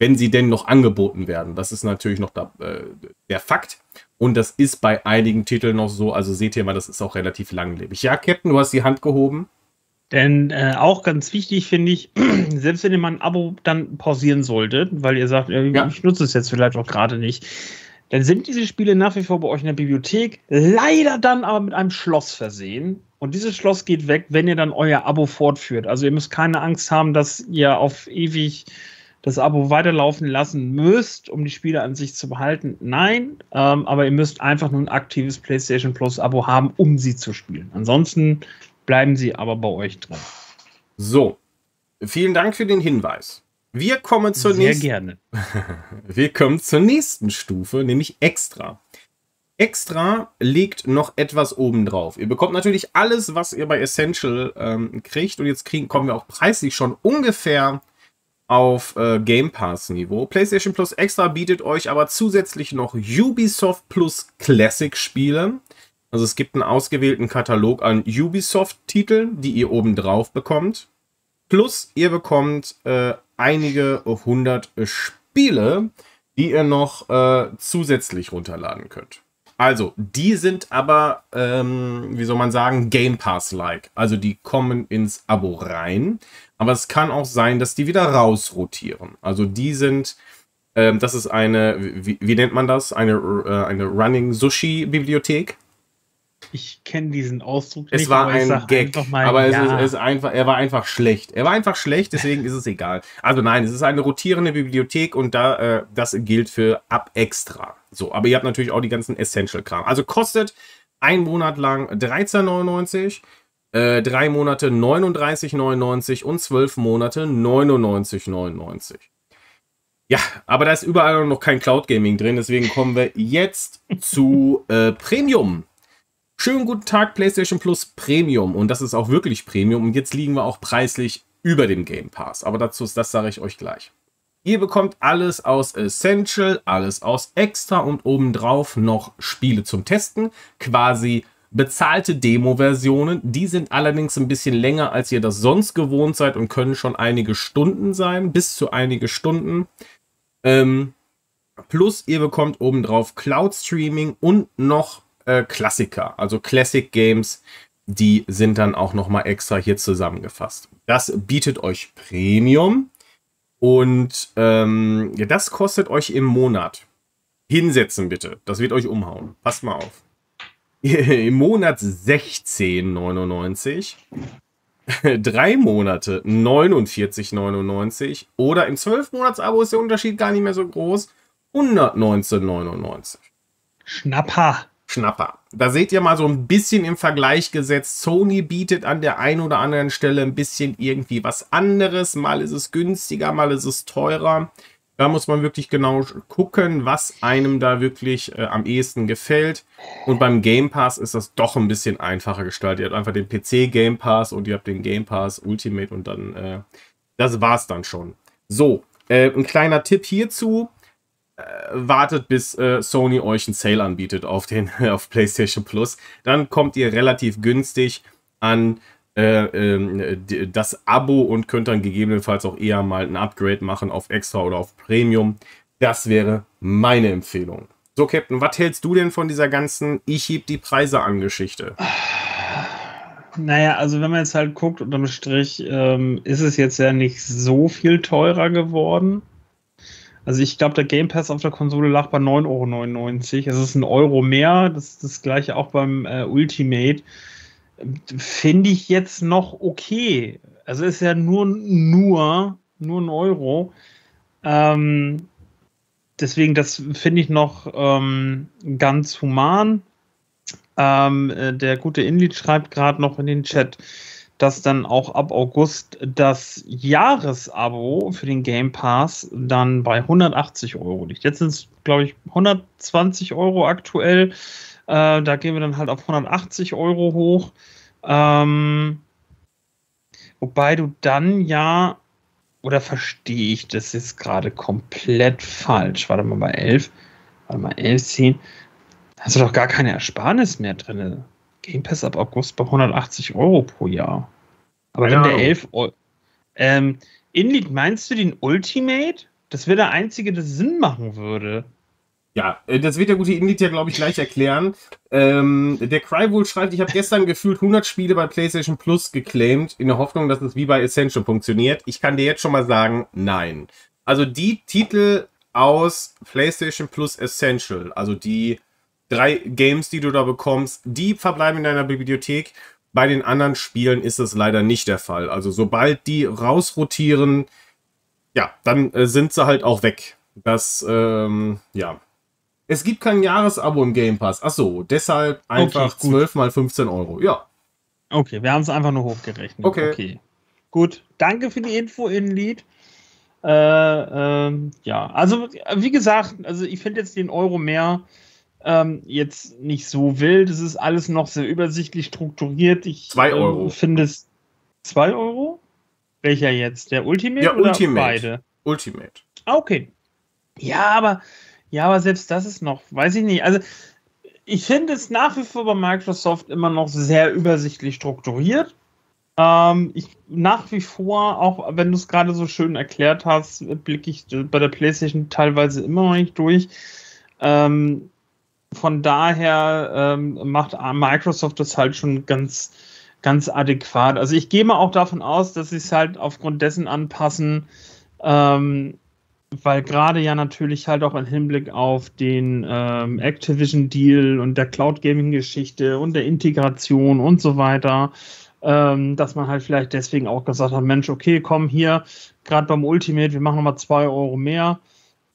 wenn sie denn noch angeboten werden. Das ist natürlich noch da, äh, der Fakt. Und das ist bei einigen Titeln noch so. Also seht ihr mal, das ist auch relativ langlebig. Ja, Captain, du hast die Hand gehoben. Denn äh, auch ganz wichtig finde ich, selbst wenn ihr mal ein Abo dann pausieren solltet, weil ihr sagt, äh, ja. ich nutze es jetzt vielleicht auch gerade nicht, dann sind diese Spiele nach wie vor bei euch in der Bibliothek, leider dann aber mit einem Schloss versehen. Und dieses Schloss geht weg, wenn ihr dann euer Abo fortführt. Also ihr müsst keine Angst haben, dass ihr auf ewig das Abo weiterlaufen lassen müsst, um die Spiele an sich zu behalten. Nein, ähm, aber ihr müsst einfach nur ein aktives PlayStation Plus Abo haben, um sie zu spielen. Ansonsten bleiben sie aber bei euch drin. So, vielen Dank für den Hinweis. Wir kommen zur Sehr nächsten. gerne. Wir kommen zur nächsten Stufe, nämlich Extra. Extra legt noch etwas obendrauf. Ihr bekommt natürlich alles, was ihr bei Essential ähm, kriegt. Und jetzt kriegen, kommen wir auch preislich schon ungefähr auf äh, Game Pass Niveau. PlayStation Plus Extra bietet euch aber zusätzlich noch Ubisoft Plus Classic Spiele. Also es gibt einen ausgewählten Katalog an Ubisoft-Titeln, die ihr oben drauf bekommt. Plus ihr bekommt äh, einige hundert Spiele, die ihr noch äh, zusätzlich runterladen könnt. Also, die sind aber, ähm, wie soll man sagen, Game Pass-like. Also, die kommen ins Abo rein. Aber es kann auch sein, dass die wieder rausrotieren. Also, die sind, ähm, das ist eine, wie, wie, nennt man das? Eine, äh, eine Running Sushi-Bibliothek. Ich kenne diesen Ausdruck es nicht. War aber ein Gag, mal, aber ja. es ist, ist, einfach, er war einfach schlecht. Er war einfach schlecht, deswegen ist es egal. Also nein, es ist eine rotierende Bibliothek und da äh, das gilt für ab extra. So, aber ihr habt natürlich auch die ganzen Essential-Kram. Also kostet ein Monat lang 13,99, äh, Monate 39,99 und zwölf Monate 99,99. Ja, aber da ist überall noch kein Cloud Gaming drin, deswegen kommen wir jetzt zu äh, Premium. Schönen guten Tag, PlayStation Plus Premium. Und das ist auch wirklich Premium. Und jetzt liegen wir auch preislich über dem Game Pass. Aber dazu, das sage ich euch gleich. Ihr bekommt alles aus Essential, alles aus Extra und obendrauf noch Spiele zum Testen. Quasi bezahlte Demo-Versionen. Die sind allerdings ein bisschen länger, als ihr das sonst gewohnt seid und können schon einige Stunden sein, bis zu einige Stunden. Ähm, plus ihr bekommt obendrauf Cloud Streaming und noch äh, Klassiker, also Classic Games, die sind dann auch nochmal extra hier zusammengefasst. Das bietet euch Premium und ähm, das kostet euch im Monat. Hinsetzen bitte, das wird euch umhauen. Passt mal auf. Im Monat 16,99. Drei Monate 49,99 oder im 12-Monats-Abo ist der Unterschied gar nicht mehr so groß. 119,99. Schnapper. Schnapper. Da seht ihr mal so ein bisschen im Vergleich gesetzt. Sony bietet an der einen oder anderen Stelle ein bisschen irgendwie was anderes. Mal ist es günstiger, mal ist es teurer. Da muss man wirklich genau gucken, was einem da wirklich äh, am ehesten gefällt. Und beim Game Pass ist das doch ein bisschen einfacher gestaltet. Ihr habt einfach den PC Game Pass und ihr habt den Game Pass Ultimate und dann, äh, das war's dann schon. So, äh, ein kleiner Tipp hierzu wartet, bis äh, Sony euch einen Sale anbietet auf, den, auf PlayStation Plus. Dann kommt ihr relativ günstig an äh, äh, das Abo und könnt dann gegebenenfalls auch eher mal ein Upgrade machen auf Extra oder auf Premium. Das wäre meine Empfehlung. So, Captain, was hältst du denn von dieser ganzen Ich heb die Preise an Geschichte? Naja, also wenn man jetzt halt guckt, unterm Strich ähm, ist es jetzt ja nicht so viel teurer geworden. Also ich glaube, der Game Pass auf der Konsole lag bei 9,99 Euro. Es ist ein Euro mehr. Das ist das gleiche auch beim äh, Ultimate. Finde ich jetzt noch okay. Also ist ja nur, nur, nur ein Euro. Ähm, deswegen, das finde ich noch ähm, ganz human. Ähm, äh, der gute Inlied schreibt gerade noch in den Chat, dass dann auch ab August das Jahresabo für den Game Pass dann bei 180 Euro liegt. Jetzt sind es, glaube ich, 120 Euro aktuell. Äh, da gehen wir dann halt auf 180 Euro hoch. Ähm, wobei du dann ja, oder verstehe ich das jetzt gerade komplett falsch? Warte mal bei 11. Warte mal, 11, 10. Hast du doch gar keine Ersparnis mehr drin. Game Pass ab August bei 180 Euro pro Jahr. Aber ja. wenn der 11 Euro. Ähm, Inlead, meinst du den Ultimate? Das wäre der einzige, der Sinn machen würde. Ja, äh, das wird der gute Inlead ja, glaube ich, gleich erklären. Ähm, der Crywool schreibt, ich habe gestern gefühlt 100 Spiele bei PlayStation Plus geclaimed, in der Hoffnung, dass es wie bei Essential funktioniert. Ich kann dir jetzt schon mal sagen, nein. Also die Titel aus PlayStation Plus Essential, also die drei Games, die du da bekommst, die verbleiben in deiner Bibliothek. Bei den anderen Spielen ist es leider nicht der Fall. Also sobald die rausrotieren, ja, dann äh, sind sie halt auch weg. Das, ähm, ja. Es gibt kein Jahresabo im Game Pass. Ach so, deshalb einfach okay, 12 mal 15 Euro. Ja. Okay, wir haben es einfach nur hochgerechnet. Okay. okay. Gut, danke für die Info, Inlied. Äh, ähm, ja, also wie gesagt, also ich finde jetzt den Euro mehr ähm, jetzt nicht so wild. Es ist alles noch sehr übersichtlich strukturiert. Ich zwei ähm, Euro. Äh, finde es zwei Euro. Welcher jetzt? Der Ultimate ja, oder Ultimate. beide? Ultimate. Ah, okay. Ja, aber ja, aber selbst das ist noch, weiß ich nicht. Also ich finde es nach wie vor bei Microsoft immer noch sehr übersichtlich strukturiert. Ähm, ich nach wie vor, auch wenn du es gerade so schön erklärt hast, blicke ich bei der PlayStation teilweise immer noch nicht durch. Ähm, von daher ähm, macht Microsoft das halt schon ganz, ganz adäquat. Also ich gehe mal auch davon aus, dass sie es halt aufgrund dessen anpassen, ähm, weil gerade ja natürlich halt auch im Hinblick auf den ähm, Activision-Deal und der Cloud-Gaming-Geschichte und der Integration und so weiter, ähm, dass man halt vielleicht deswegen auch gesagt hat, Mensch, okay, komm hier, gerade beim Ultimate, wir machen nochmal zwei Euro mehr.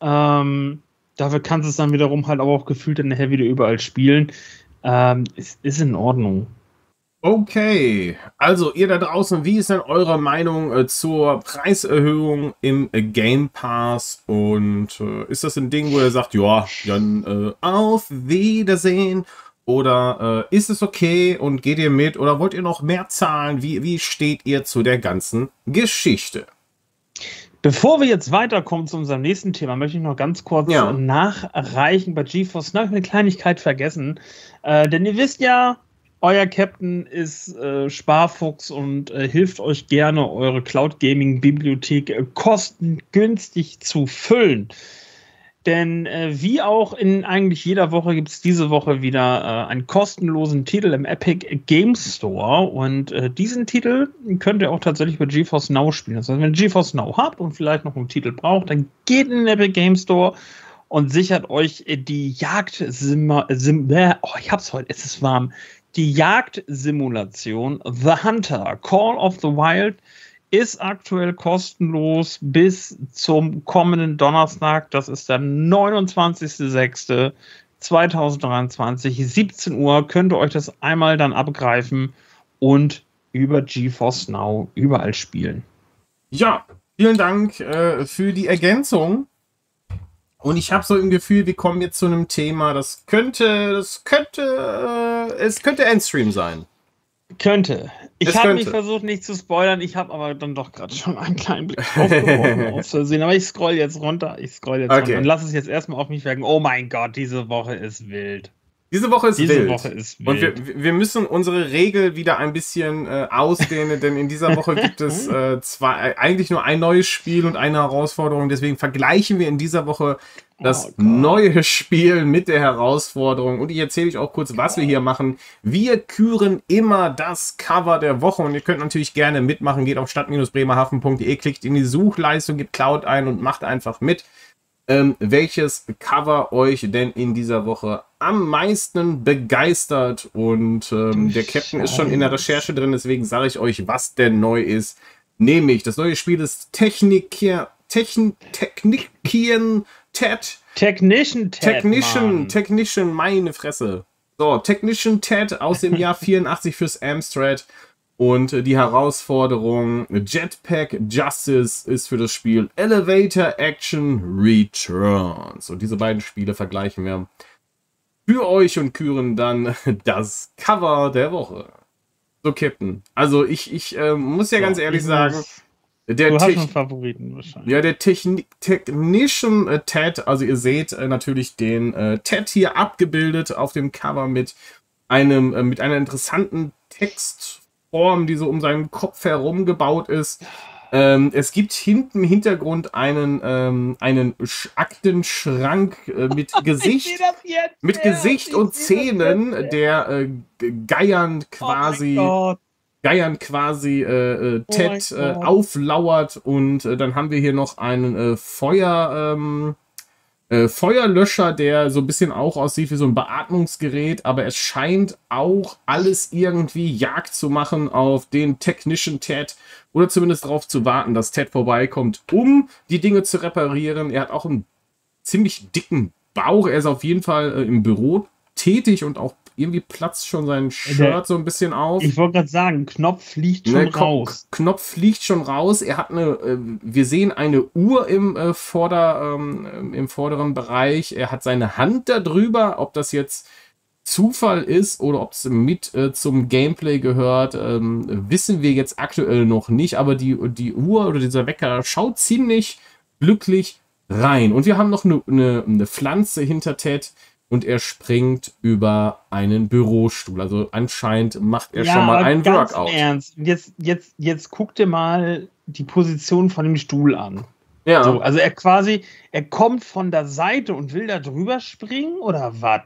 Ähm, Dafür kannst du es dann wiederum halt aber auch gefühlt in nachher wieder überall spielen. Ähm, es ist in Ordnung. Okay, also ihr da draußen, wie ist denn eure Meinung äh, zur Preiserhöhung im äh, Game Pass? Und äh, ist das ein Ding, wo ihr sagt, ja, dann äh, auf Wiedersehen? Oder äh, ist es okay und geht ihr mit? Oder wollt ihr noch mehr zahlen? Wie, wie steht ihr zu der ganzen Geschichte? Bevor wir jetzt weiterkommen zu unserem nächsten Thema, möchte ich noch ganz kurz ja. nachreichen bei GeForce. Na, ich habe eine Kleinigkeit vergessen. Äh, denn ihr wisst ja, euer Captain ist äh, Sparfuchs und äh, hilft euch gerne, eure Cloud Gaming Bibliothek äh, kostengünstig zu füllen. Denn äh, wie auch in eigentlich jeder Woche gibt es diese Woche wieder äh, einen kostenlosen Titel im Epic Game Store. Und äh, diesen Titel könnt ihr auch tatsächlich bei GeForce Now spielen. Heißt, wenn ihr GeForce Now habt und vielleicht noch einen Titel braucht, dann geht in den Epic Game Store und sichert euch die Jagd Sim, Sim oh, ich hab's heute, es ist warm. Die Jagdsimulation The Hunter Call of the Wild ist aktuell kostenlos bis zum kommenden Donnerstag. Das ist der 29.06.2023, 17 Uhr. Könnt ihr euch das einmal dann abgreifen und über GeForce Now überall spielen. Ja, vielen Dank äh, für die Ergänzung. Und ich habe so im Gefühl, wir kommen jetzt zu einem Thema, das könnte, das könnte, äh, es könnte Endstream sein. Könnte. Ich habe mich versucht, nicht zu spoilern. Ich habe aber dann doch gerade schon einen kleinen Blick drauf geworfen, aus Versehen. Aber ich scroll jetzt runter. Ich scroll jetzt okay. runter und lass es jetzt erstmal auf mich wirken. Oh mein Gott, diese Woche ist wild. Diese Woche ist diese wild. Woche ist wild. Und wir, wir müssen unsere Regel wieder ein bisschen äh, ausdehnen, denn in dieser Woche gibt es äh, zwei, eigentlich nur ein neues Spiel und eine Herausforderung. Deswegen vergleichen wir in dieser Woche das Oh neue Spiel mit der Herausforderung. Und ich erzähle euch auch kurz, was wir hier machen. Wir küren immer das Cover der Woche und ihr könnt natürlich gerne mitmachen. Geht auf stadt-bremerhaven.de, klickt in die Suchleistung, gebt Cloud ein und macht einfach mit, ähm, welches Cover euch denn in dieser Woche am meisten begeistert. Und ähm, der Captain ist schon in der Recherche drin, deswegen sage ich euch, was denn neu ist. Nämlich, das neue Spiel ist Technikier, Techn, Technikien Ted. Technician Ted, Technician, Mann. Technician, meine Fresse. So, Technician Ted aus dem Jahr 84 fürs Amstrad. Und die Herausforderung Jetpack Justice ist für das Spiel Elevator Action Returns. Und diese beiden Spiele vergleichen wir für euch und küren dann das Cover der Woche. So, Captain. Also ich, ich äh, muss ja ganz So, ehrlich ich sagen, der Du hast einen Favoriten wahrscheinlich. ja, der Techni Technician äh, Ted, also ihr seht äh, natürlich den äh, Ted hier abgebildet auf dem Cover mit einem, äh, mit einer interessanten Textform, die so um seinen Kopf herum gebaut ist. Ähm, es gibt hinten im Hintergrund einen, ähm, einen Sch Aktenschrank äh, mit Gesicht, jetzt mit. Gesicht Ich und Zähnen, jetzt der äh, geiernd quasi Oh mein Gott. Geiern quasi äh, äh, Oh Ted Gott. auflauert und äh, dann haben wir hier noch einen Feuer, ähm, äh, Feuerlöscher, der so ein bisschen auch aussieht wie so ein Beatmungsgerät, aber es scheint auch alles irgendwie Jagd zu machen auf den Technician Ted oder zumindest darauf zu warten, dass Ted vorbeikommt, um die Dinge zu reparieren. Er hat auch einen ziemlich dicken Bauch. Er ist auf jeden Fall äh, im Büro tätig und auch irgendwie platzt schon sein Shirt so ein bisschen auf. Ich wollte gerade sagen, Knopf fliegt schon Ne, raus. Knopf fliegt schon raus. Er hat eine, äh, wir sehen eine Uhr im, äh, Vorder, ähm, im vorderen Bereich. Er hat seine Hand da drüber. Ob das jetzt Zufall ist oder ob es mit äh, zum Gameplay gehört, ähm, wissen wir jetzt aktuell noch nicht. Aber die, die Uhr oder dieser Wecker schaut ziemlich glücklich rein. Und wir haben noch eine, eine, eine Pflanze hinter Ted. Und er springt über einen Bürostuhl. Also anscheinend macht er schon mal einen ganz Workout. Ernst. Jetzt, jetzt, jetzt guck dir mal die Position von dem Stuhl an. Ja. So, also er quasi, er kommt von der Seite und will da drüber springen oder was?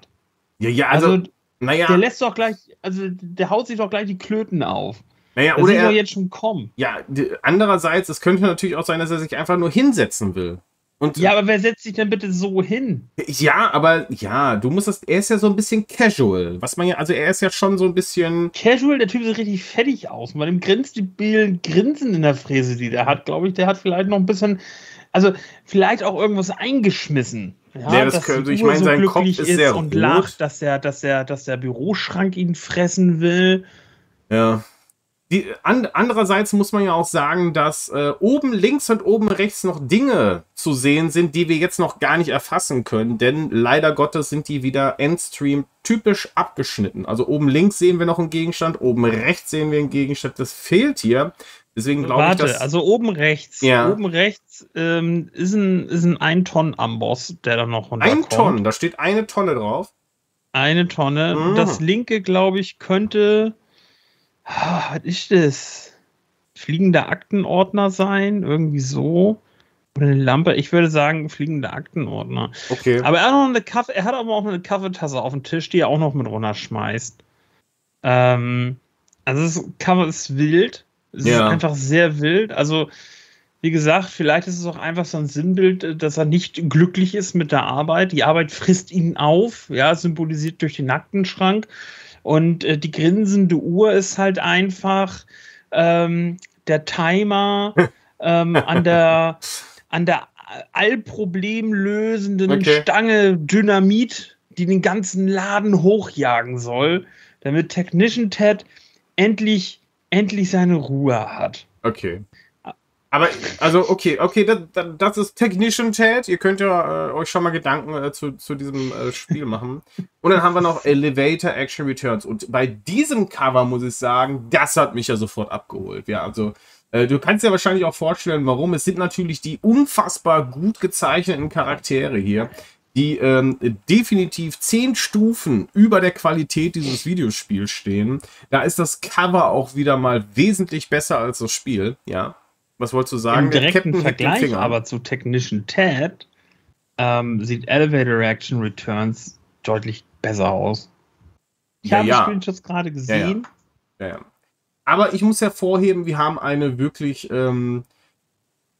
ja, ja, also, Also, naja, der lässt doch gleich, also der haut sich doch gleich die Klöten auf. naja, Das oder er, jetzt schon kommen. ja, andererseits, es könnte natürlich auch sein, dass er sich einfach nur hinsetzen will. Und Ja, aber wer setzt sich denn bitte so hin? ja, aber ja, du musst das, er ist ja so ein bisschen casual, was man ja, also er ist ja schon so ein bisschen, Casual, der Typ sieht richtig fettig aus. Bei dem grinst die Bielen Grinsen in der Fräse, die der hat, glaube ich, der hat vielleicht noch ein bisschen, also vielleicht auch irgendwas eingeschmissen. Ja, Ja, das könnte- ich meine, sein Kopf glücklich ist sehr und rot. lacht, dass der, dass der, dass der Büroschrank ihn fressen will. ja. Die, an, andererseits muss man ja auch sagen, dass äh, oben links und oben rechts noch Dinge zu sehen sind, die wir jetzt noch gar nicht erfassen können, denn leider Gottes sind die wieder Endstream typisch abgeschnitten. Also oben links sehen wir noch einen Gegenstand, oben rechts sehen wir einen Gegenstand. Das fehlt hier. Deswegen glaube ich, Warte, dass also oben rechts, Ja. oben rechts ähm, ist ein, ist ein Ein-Tonnen-Amboss, der da noch ein runterkommt. Tonnen, da steht eine Tonne drauf. Eine Tonne. Mhm. Das linke, glaube ich, könnte. Ah, Was ist das? Fliegender Aktenordner sein? Irgendwie so. Oder eine Lampe. Ich würde sagen, fliegender Aktenordner. Okay. Aber er hat, noch eine Kaffee, er hat aber auch eine Kaffeetasse auf dem Tisch, die er auch noch mit runterschmeißt. Ähm, also das Cover ist wild. Es Ja. ist einfach sehr wild. Also, wie gesagt, vielleicht ist es auch einfach so ein Sinnbild, dass er nicht glücklich ist mit der Arbeit. Die Arbeit frisst ihn auf, ja, symbolisiert durch den Nacktenschrank. Und äh, die grinsende Uhr ist halt einfach ähm, der Timer ähm, an der an der allproblemlösenden Okay. Stange Dynamit, die den ganzen Laden hochjagen soll, damit Technician Ted endlich, endlich seine Ruhe hat. Okay. Aber, also, okay, okay, das, das- ist Technician Chat. Ihr könnt ja äh, euch schon mal Gedanken äh, zu, zu diesem äh, Spiel machen. Und dann haben wir noch Elevator Action Returns. Und bei diesem Cover muss ich sagen, das hat mich ja sofort abgeholt. Ja, also, äh, du kannst dir wahrscheinlich auch vorstellen, warum. Es sind natürlich die unfassbar gut gezeichneten Charaktere hier, die ähm, definitiv zehn Stufen über der Qualität dieses Videospiels stehen. Da ist das Cover auch wieder mal wesentlich besser als das Spiel, ja. Was wolltest du sagen? Im direkten Captain Vergleich aber zu Technician Ted ähm, sieht Elevator Reaction Returns deutlich besser aus. Ich Ja, habe ja. Screenshots gerade gesehen. Ja, ja. Aber ich muss hervorheben, wir haben eine wirklich, ähm,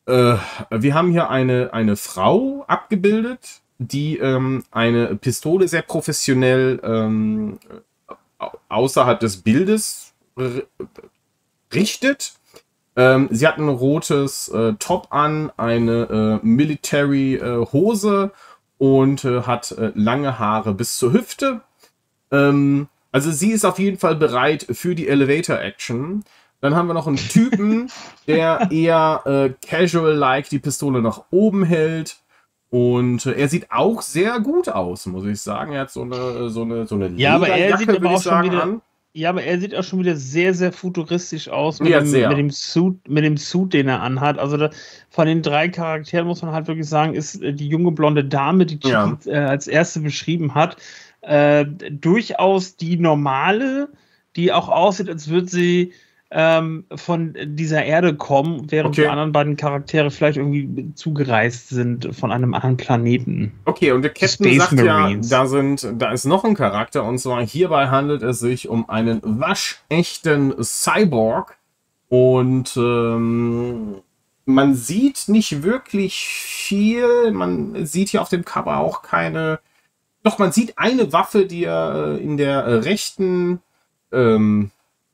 äh, wir haben hier eine, eine Frau abgebildet, die ähm, eine Pistole sehr professionell ähm, au- außerhalb des Bildes richtet. Ähm, sie hat ein rotes äh, Top an, eine äh, Military äh, Hose und äh, hat äh, lange Haare bis zur Hüfte. Ähm, also sie ist auf jeden Fall bereit für die Elevator Action. Dann haben wir noch einen Typen, der eher äh, casual-like die Pistole nach oben hält. Und er sieht auch sehr gut aus, muss ich sagen. Er hat so eine, so eine, so eine Ja, aber er sieht aber auch schon wieder- an. Ja, aber er sieht auch schon wieder sehr, sehr futuristisch aus mit, Ja, dem, mit, dem, Suit, mit dem Suit, den er anhat. Also da, von den drei Charakteren muss man halt wirklich sagen, ist äh, die junge blonde Dame, die Ja. äh, als erste beschrieben hat, äh, durchaus die normale, die auch aussieht, als würde sie ähm, von dieser Erde kommen, während Okay. die anderen beiden Charaktere vielleicht irgendwie zugereist sind von einem anderen Planeten. Okay, und der Captain Space sagt Marines. ja, da sind, da ist noch ein Charakter und zwar hierbei handelt es sich um einen waschechten Cyborg und ähm, man sieht nicht wirklich viel. Man sieht hier auf dem Cover auch keine. Doch man sieht eine Waffe, die er äh, in der äh, rechten ähm,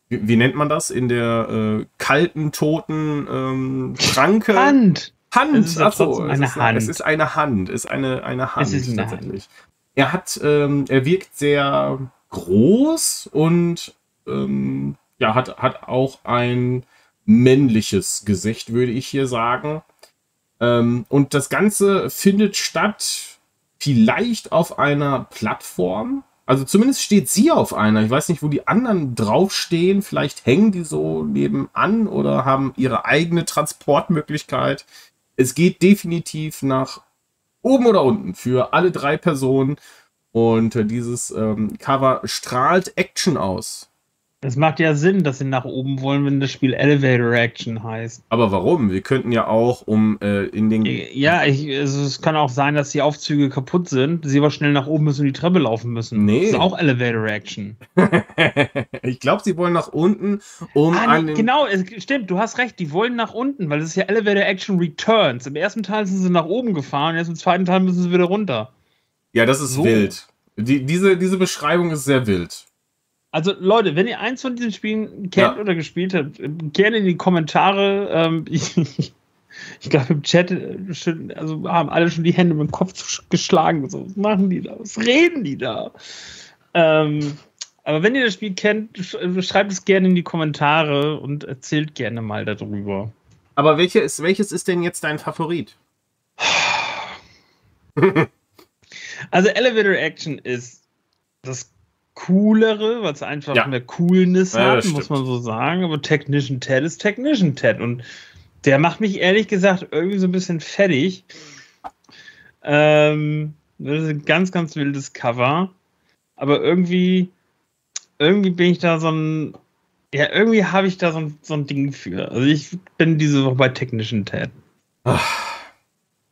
wie, wie nennt man das? In der äh, kalten, toten ähm, Schranke. Hand! Hand, Es ist ja ach so, trotzdem es eine ist, Hand. Es ist eine Hand, es ist eine, eine Hand Es ist eine Hand. tatsächlich. Er hat, ähm, er wirkt sehr groß und ähm, ja, hat, hat auch ein männliches Gesicht, würde ich hier sagen. Ähm, und das Ganze findet statt vielleicht auf einer Plattform. Also zumindest steht sie auf einer. Ich weiß nicht, wo die anderen draufstehen. Vielleicht hängen die so nebenan oder haben ihre eigene Transportmöglichkeit. Es geht definitiv nach oben oder unten für alle drei Personen. Und äh, dieses ähm, Cover strahlt Action aus. Es macht ja Sinn, dass sie nach oben wollen, wenn das Spiel Elevator Action heißt. Aber warum? Wir könnten ja auch um äh, in den Ja, ich, also es kann auch sein, dass die Aufzüge kaputt sind, sie aber schnell nach oben müssen und die Treppe laufen müssen. Nee. Das ist auch Elevator Action. ich glaube, sie wollen nach unten, um Ah, an nee, den genau, es, stimmt, du hast recht, die wollen nach unten, weil es ist ja Elevator Action Returns. Im ersten Teil sind sie nach oben gefahren, jetzt im zweiten Teil müssen sie wieder runter. Ja, das ist So. wild. Die, diese, diese Beschreibung ist sehr wild. Also Leute, wenn ihr eins von diesen Spielen kennt Ja. oder gespielt habt, gerne in die Kommentare. Ähm, ich ich glaube im Chat äh, also haben alle schon die Hände mit dem Kopf sch- geschlagen. So, was machen die da? Was reden die da? Ähm, aber wenn ihr das Spiel kennt, äh, schreibt es gerne in die Kommentare und erzählt gerne mal darüber. Aber welche ist, welches ist denn jetzt dein Favorit? Also Elevator Action ist das coolere, weil es einfach Ja. mehr Coolness Ja, hat, muss man so sagen. Aber Technician Ted ist Technician Ted und der macht mich ehrlich gesagt irgendwie so ein bisschen fertig. Ähm, das ist ein ganz, ganz wildes Cover. Aber irgendwie, irgendwie bin ich da so ein, ja, irgendwie habe ich da so ein, so ein Ding für. Also ich bin diese Woche bei Technician Ted.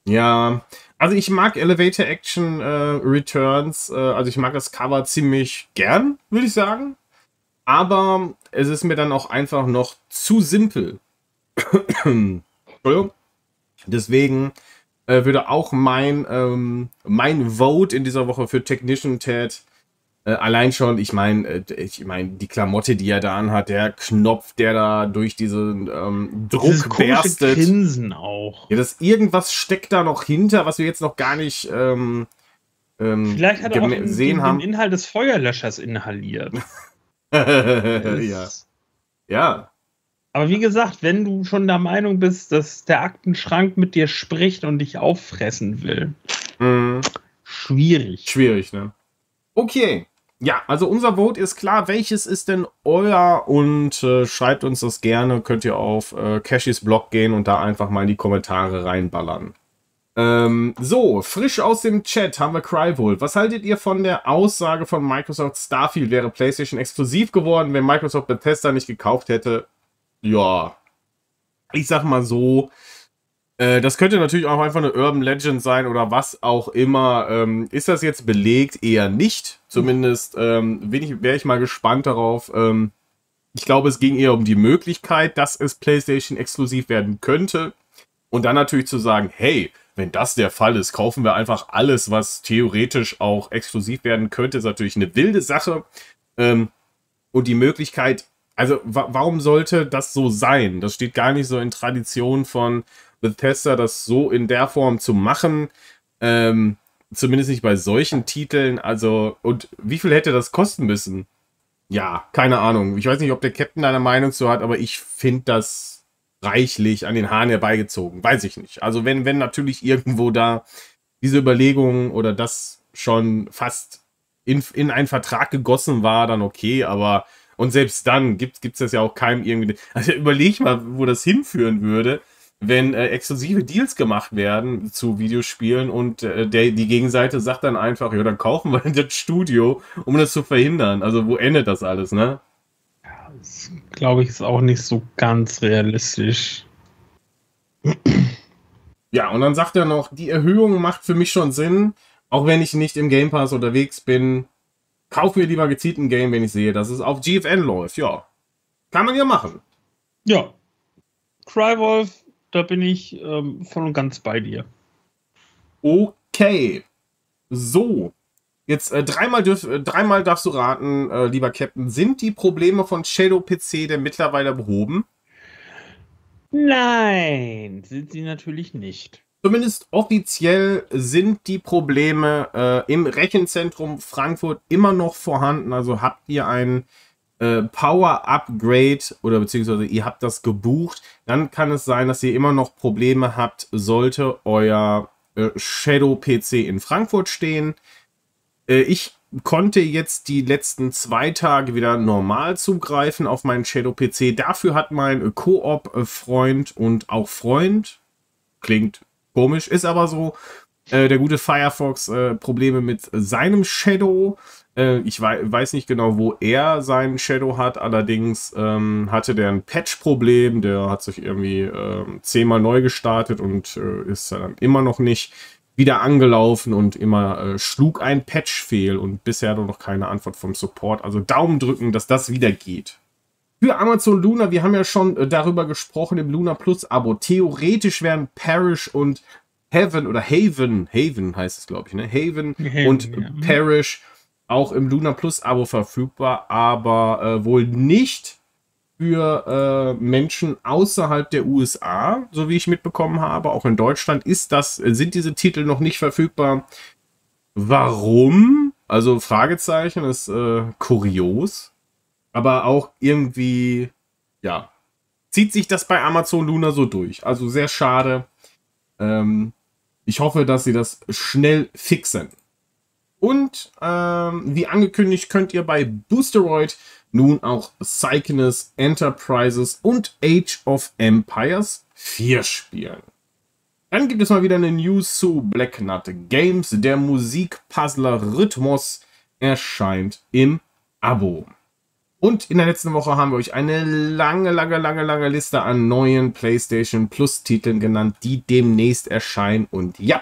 Ja, also ich mag Elevator Action äh, Returns. Äh, also ich mag das Cover ziemlich gern, würde ich sagen. Aber es ist mir dann auch einfach noch zu simpel. Entschuldigung. Deswegen äh, würde auch mein, ähm, mein Vote in dieser Woche für Technician Ted äh, allein schon, ich meine, äh, ich meine, die Klamotte, die er da anhat, der Knopf, der da durch diesen ähm, Druck berstet. Grinsen auch. Ja, das irgendwas steckt da noch hinter, was wir jetzt noch gar nicht ähm, ähm, Vielleicht hat er auch den, den, den Inhalt des Feuerlöschers inhaliert. ja. ja. Aber wie gesagt, wenn du schon der Meinung bist, dass der Aktenschrank mit dir spricht und dich auffressen will, Mhm. schwierig. Schwierig, ne? Okay. Ja, also unser Vote ist klar. Welches ist denn euer? Und äh, schreibt uns das gerne. Könnt ihr auf äh, Cashys Blog gehen und da einfach mal in die Kommentare reinballern. Ähm, so, frisch aus dem Chat haben wir Cryvolt. Was haltet ihr von der Aussage von Microsoft Starfield wäre PlayStation exklusiv geworden, wenn Microsoft Bethesda nicht gekauft hätte? Ja. Ich sag mal so, Äh, das könnte natürlich auch einfach eine Urban Legend sein oder was auch immer. Ähm, ist das jetzt belegt? Eher nicht. Zumindest ähm, wäre ich mal gespannt darauf. Ähm, ich glaube, es ging eher um die Möglichkeit, dass es PlayStation exklusiv werden könnte. Und dann natürlich zu sagen, hey, wenn das der Fall ist, kaufen wir einfach alles, was theoretisch auch exklusiv werden könnte, ist natürlich eine wilde Sache. Ähm, und die Möglichkeit, also wa warum sollte das so sein? Das steht gar nicht so in Tradition von Bethesda, das so in der Form zu machen. Ähm, zumindest nicht bei solchen Titeln. Also, und wie viel hätte das kosten müssen? Ja, keine Ahnung. Ich weiß nicht, ob der Captain eine Meinung zu hat, aber ich finde das reichlich an den Haaren herbeigezogen. Weiß ich nicht. Also, wenn, wenn natürlich irgendwo da diese Überlegungen oder das schon fast in, in einen Vertrag gegossen war, dann okay, aber und selbst dann gibt es das ja auch keinem irgendwie. Also überleg mal, wo das hinführen würde, wenn äh, exklusive Deals gemacht werden zu Videospielen und äh, der, die Gegenseite sagt dann einfach, ja, dann kaufen wir das Studio, um das zu verhindern. Also wo endet das alles, ne? Ja, das glaube ich ist auch nicht so ganz realistisch. Ja, und dann sagt er noch, die Erhöhung macht für mich schon Sinn, auch wenn ich nicht im Game Pass unterwegs bin. Kauf mir lieber gezielt ein Game, wenn ich sehe, dass es auf GFN läuft. Ja, kann man ja machen. Ja. Crywolf da bin ich ähm, voll und ganz bei dir. Okay. So. Jetzt äh, dreimal, dürf, äh, dreimal darfst du raten, äh, lieber Captain. Sind die Probleme von Shadow PC denn mittlerweile behoben? Nein, sind sie natürlich nicht. Zumindest offiziell sind die Probleme äh, im Rechenzentrum Frankfurt immer noch vorhanden. Also habt ihr einen äh, Power Upgrade oder beziehungsweise ihr habt das gebucht, dann kann es sein, dass ihr immer noch Probleme habt, sollte euer äh, Shadow PC in Frankfurt stehen. Äh, ich konnte jetzt die letzten zwei Tage wieder normal zugreifen auf meinen Shadow PC. Dafür hat mein Koop-Freund und auch Freund, klingt komisch, ist aber so, äh, der gute Firefox äh, Probleme mit seinem Shadow. Äh, ich weiß nicht genau, wo er seinen Shadow hat. Allerdings ähm, hatte der ein Patch-Problem. Der hat sich irgendwie äh, zehnmal neu gestartet und äh, ist dann immer noch nicht wieder angelaufen und immer äh, schlug ein Patch fehl und bisher noch keine Antwort vom Support. Also Daumen drücken, dass das wieder geht. Für Amazon Luna, wir haben ja schon äh, darüber gesprochen im Luna Plus Abo. Theoretisch wären Parish und Heaven oder Haven, Haven heißt es glaube ich, ne? Haven, Haven und ja. Parish auch im Luna Plus Abo verfügbar, aber äh, wohl nicht für äh, Menschen außerhalb der USA, so wie ich mitbekommen habe. Auch in Deutschland ist das, sind diese Titel noch nicht verfügbar. Warum? Also Fragezeichen ist äh, kurios, aber auch irgendwie, ja, zieht sich das bei Amazon Luna so durch. Also sehr schade. Ähm, ich hoffe, dass sie das schnell fixen. Und ähm, wie angekündigt könnt ihr bei Boosteroid nun auch Cycnus Enterprises und Age of Empires 4 spielen. Dann gibt es mal wieder eine News zu Black Nut Games. Der Musikpuzzler Rhythmus erscheint im Abo. Und in der letzten Woche haben wir euch eine lange, lange, lange, lange Liste an neuen PlayStation Plus Titeln genannt, die demnächst erscheinen. Und ja,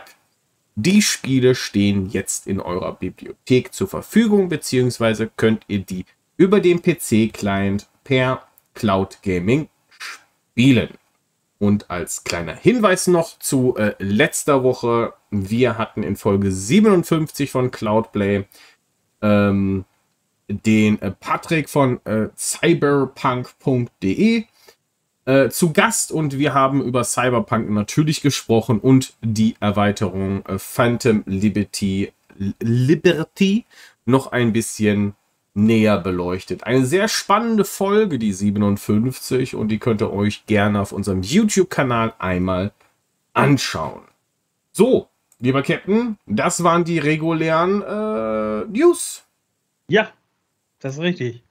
die Spiele stehen jetzt in eurer Bibliothek zur Verfügung, beziehungsweise könnt ihr die über den PC-Client per Cloud Gaming spielen. Und als kleiner Hinweis noch zu äh, letzter Woche, wir hatten in Folge 57 von Cloudplay ähm, den äh, Patrick von äh, cyberpunk.de äh, zu Gast und wir haben über Cyberpunk natürlich gesprochen und die Erweiterung äh, Phantom Liberty, Liberty noch ein bisschen näher beleuchtet. Eine sehr spannende Folge, die 57, und die könnt ihr euch gerne auf unserem YouTube-Kanal einmal anschauen. So, lieber Captain, das waren die regulären äh, News. Ja, das ist richtig.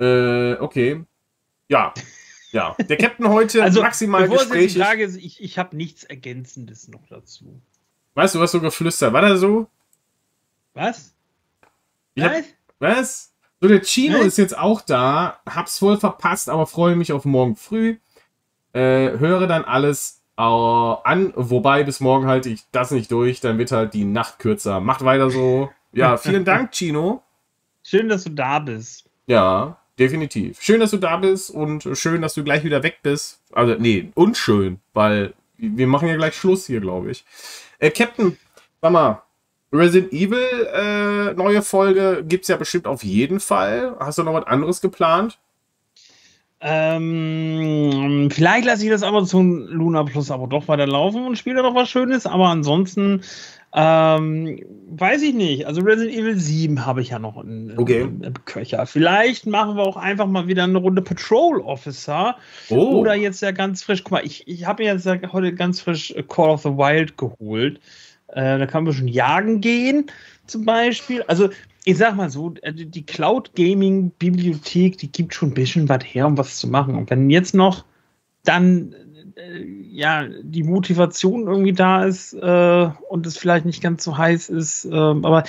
Äh, okay. Ja, ja, der Captain heute also, maximal gesprächig. Ich, ich habe nichts Ergänzendes noch dazu. Weißt du, was so geflüstert? War da so? Was? Hab, was? So, der Chino was? ist jetzt auch da. Hab's voll verpasst, aber freue mich auf morgen früh. Äh, höre dann alles äh, an. Wobei bis morgen halte ich das nicht durch, dann wird halt die Nacht kürzer. Macht weiter so. Ja, vielen Dank, Chino. Schön, dass du da bist. Ja, definitiv. Schön, dass du da bist und schön, dass du gleich wieder weg bist. Also, nee, unschön, weil wir machen ja gleich Schluss hier, glaube ich. Äh, Captain, sag mal, Resident Evil, äh, neue Folge gibt es ja bestimmt auf jeden Fall. Hast du noch was anderes geplant? Ähm, vielleicht lasse ich das Amazon Luna Plus aber doch weiterlaufen und spiele noch was Schönes, aber ansonsten ähm, weiß ich nicht. Also Resident Evil 7 habe ich ja noch in, okay. im Köcher. Vielleicht machen wir auch einfach mal wieder eine Runde Patrol Officer. Oh. Oder jetzt ja ganz frisch, guck mal, ich, ich habe jetzt ja heute ganz frisch Call of the Wild geholt. Äh, da kann man schon jagen gehen, zum Beispiel. Also ich sag mal so, äh, die Cloud Gaming Bibliothek, die gibt schon ein bisschen was her, um was zu machen. Und wenn jetzt noch dann äh, ja die Motivation irgendwie da ist äh, und es vielleicht nicht ganz so heiß ist, äh, aber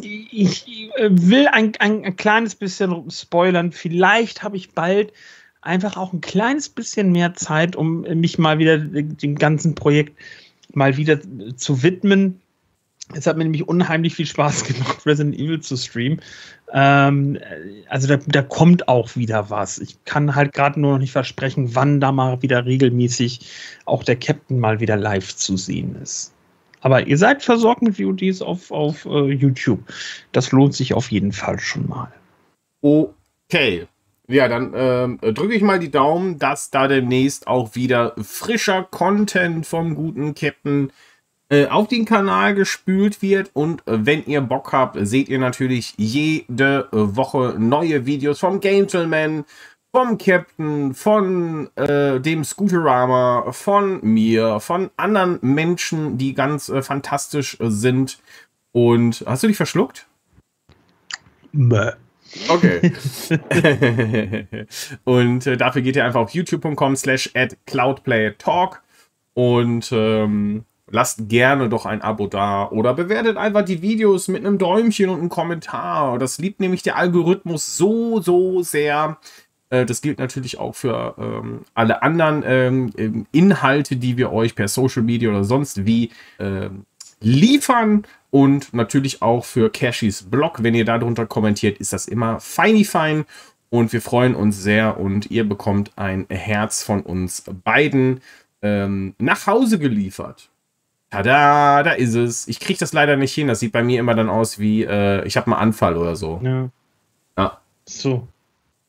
ich will ein, ein, ein, kleines bisschen spoilern. Vielleicht habe ich bald einfach auch ein kleines bisschen mehr Zeit, um mich mal wieder dem ganzen Projekt mal wieder zu widmen es hat mir nämlich unheimlich viel Spaß gemacht, Resident Evil zu streamen. Ähm, also da, da, kommt auch wieder was. Ich kann halt gerade nur noch nicht versprechen, wann da mal wieder regelmäßig auch der Captain mal wieder live zu sehen ist. Aber ihr seid versorgt mit VODs auf, auf uh, YouTube. Das lohnt sich auf jeden Fall schon mal. Okay. Ja, dann ähm, drücke ich mal die Daumen, dass da demnächst auch wieder frischer Content vom guten Captain auf den Kanal gespült wird. Und äh, wenn ihr Bock habt, seht ihr natürlich jede Woche neue Videos vom Gentleman, vom Captain, von äh, dem Scooterama, von mir, von anderen Menschen, die ganz äh, fantastisch sind. Und hast du dich verschluckt? Bäh. Okay. und äh, dafür geht ihr einfach auf youtube.com slash at cloudplaytalk und ähm, lasst gerne doch ein Abo da oder bewertet einfach die Videos mit einem Däumchen und einem Kommentar. Das liebt nämlich der Algorithmus so, so sehr. Äh, das gilt natürlich auch für ähm, alle anderen ähm, Inhalte, die wir euch per Social Media oder sonst wie ähm, liefern. Und natürlich auch für Cashys Blog. Wenn ihr darunter kommentiert, ist das immer feini fein. Und wir freuen uns sehr und ihr bekommt ein Herz von uns beiden ähm, nach Hause geliefert. Tada, da ist es. Ich kriege das leider nicht hin. Das sieht bei mir immer dann aus wie, äh, ich habe einen Anfall oder so. Ja. Ja. So.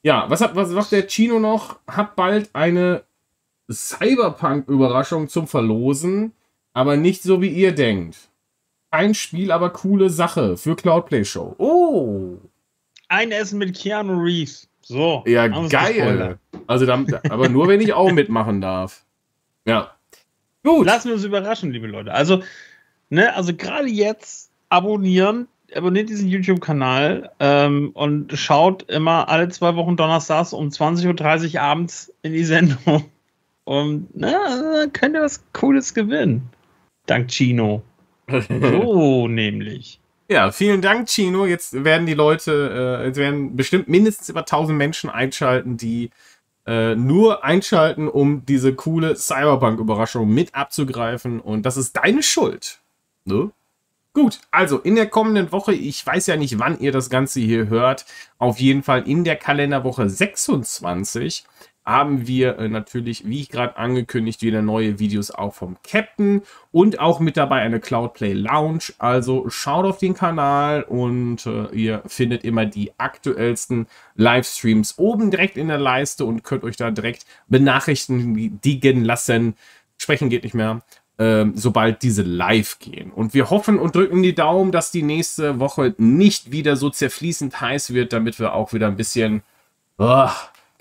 Ja, was, hat, was macht der Chino noch? Hat bald eine Cyberpunk-Überraschung zum Verlosen, aber nicht so wie ihr denkt. Ein Spiel, aber coole Sache für Cloudplay Show. Oh! Ein Essen mit Keanu Reeves. So. Ja, geil. Also, dann, aber nur wenn ich auch mitmachen darf. Ja. Gut. Lassen wir uns überraschen, liebe Leute. Also, ne, also gerade jetzt abonnieren, abonniert diesen YouTube-Kanal ähm, und schaut immer alle zwei Wochen donnerstags um 20.30 Uhr abends in die Sendung. Und ne, könnt ihr was Cooles gewinnen. Dank Chino. So nämlich. Ja, vielen Dank, Chino. Jetzt werden die Leute, äh, jetzt werden bestimmt mindestens über 1000 Menschen einschalten, die äh, nur einschalten, um diese coole Cyberpunk-Überraschung mit abzugreifen. Und das ist deine Schuld. Ne? Gut, also in der kommenden Woche, ich weiß ja nicht, wann ihr das Ganze hier hört, auf jeden Fall in der Kalenderwoche 26 haben wir äh, natürlich, wie ich gerade angekündigt, wieder neue Videos auch vom Captain und auch mit dabei eine Cloudplay Lounge. Also schaut auf den Kanal und äh, ihr findet immer die aktuellsten Livestreams oben direkt in der Leiste und könnt euch da direkt benachrichtigen lassen. Sprechen geht nicht mehr. Ähm, sobald diese live gehen. Und wir hoffen und drücken die Daumen, dass die nächste Woche nicht wieder so zerfließend heiß wird, damit wir auch wieder ein bisschen oh,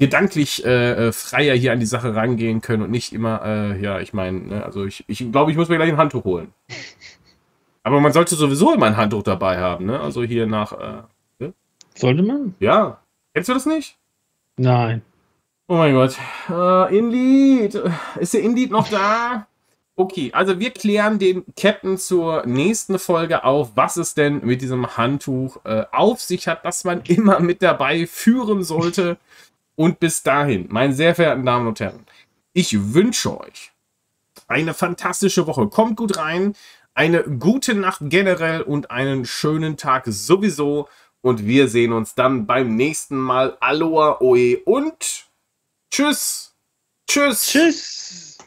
gedanklich äh, äh, freier hier an die Sache rangehen können und nicht immer, äh, ja, ich meine, ne, also ich, ich glaube, ich muss mir gleich ein Handtuch holen. Aber man sollte sowieso immer ein Handtuch dabei haben, ne? Also hier nach. Äh, ne? Sollte man? Ja. Kennst du das nicht? Nein. Oh mein Gott. Äh, Indeed. Ist der Indeed noch da? Okay, also wir klären den Captain zur nächsten Folge auf, was es denn mit diesem Handtuch äh, auf sich hat, das man immer mit dabei führen sollte. Und bis dahin, meine sehr verehrten Damen und Herren, ich wünsche euch eine fantastische Woche. Kommt gut rein. Eine gute Nacht generell und einen schönen Tag sowieso. Und wir sehen uns dann beim nächsten Mal. Aloha, Oe und tschüss. Tschüss. Tschüss.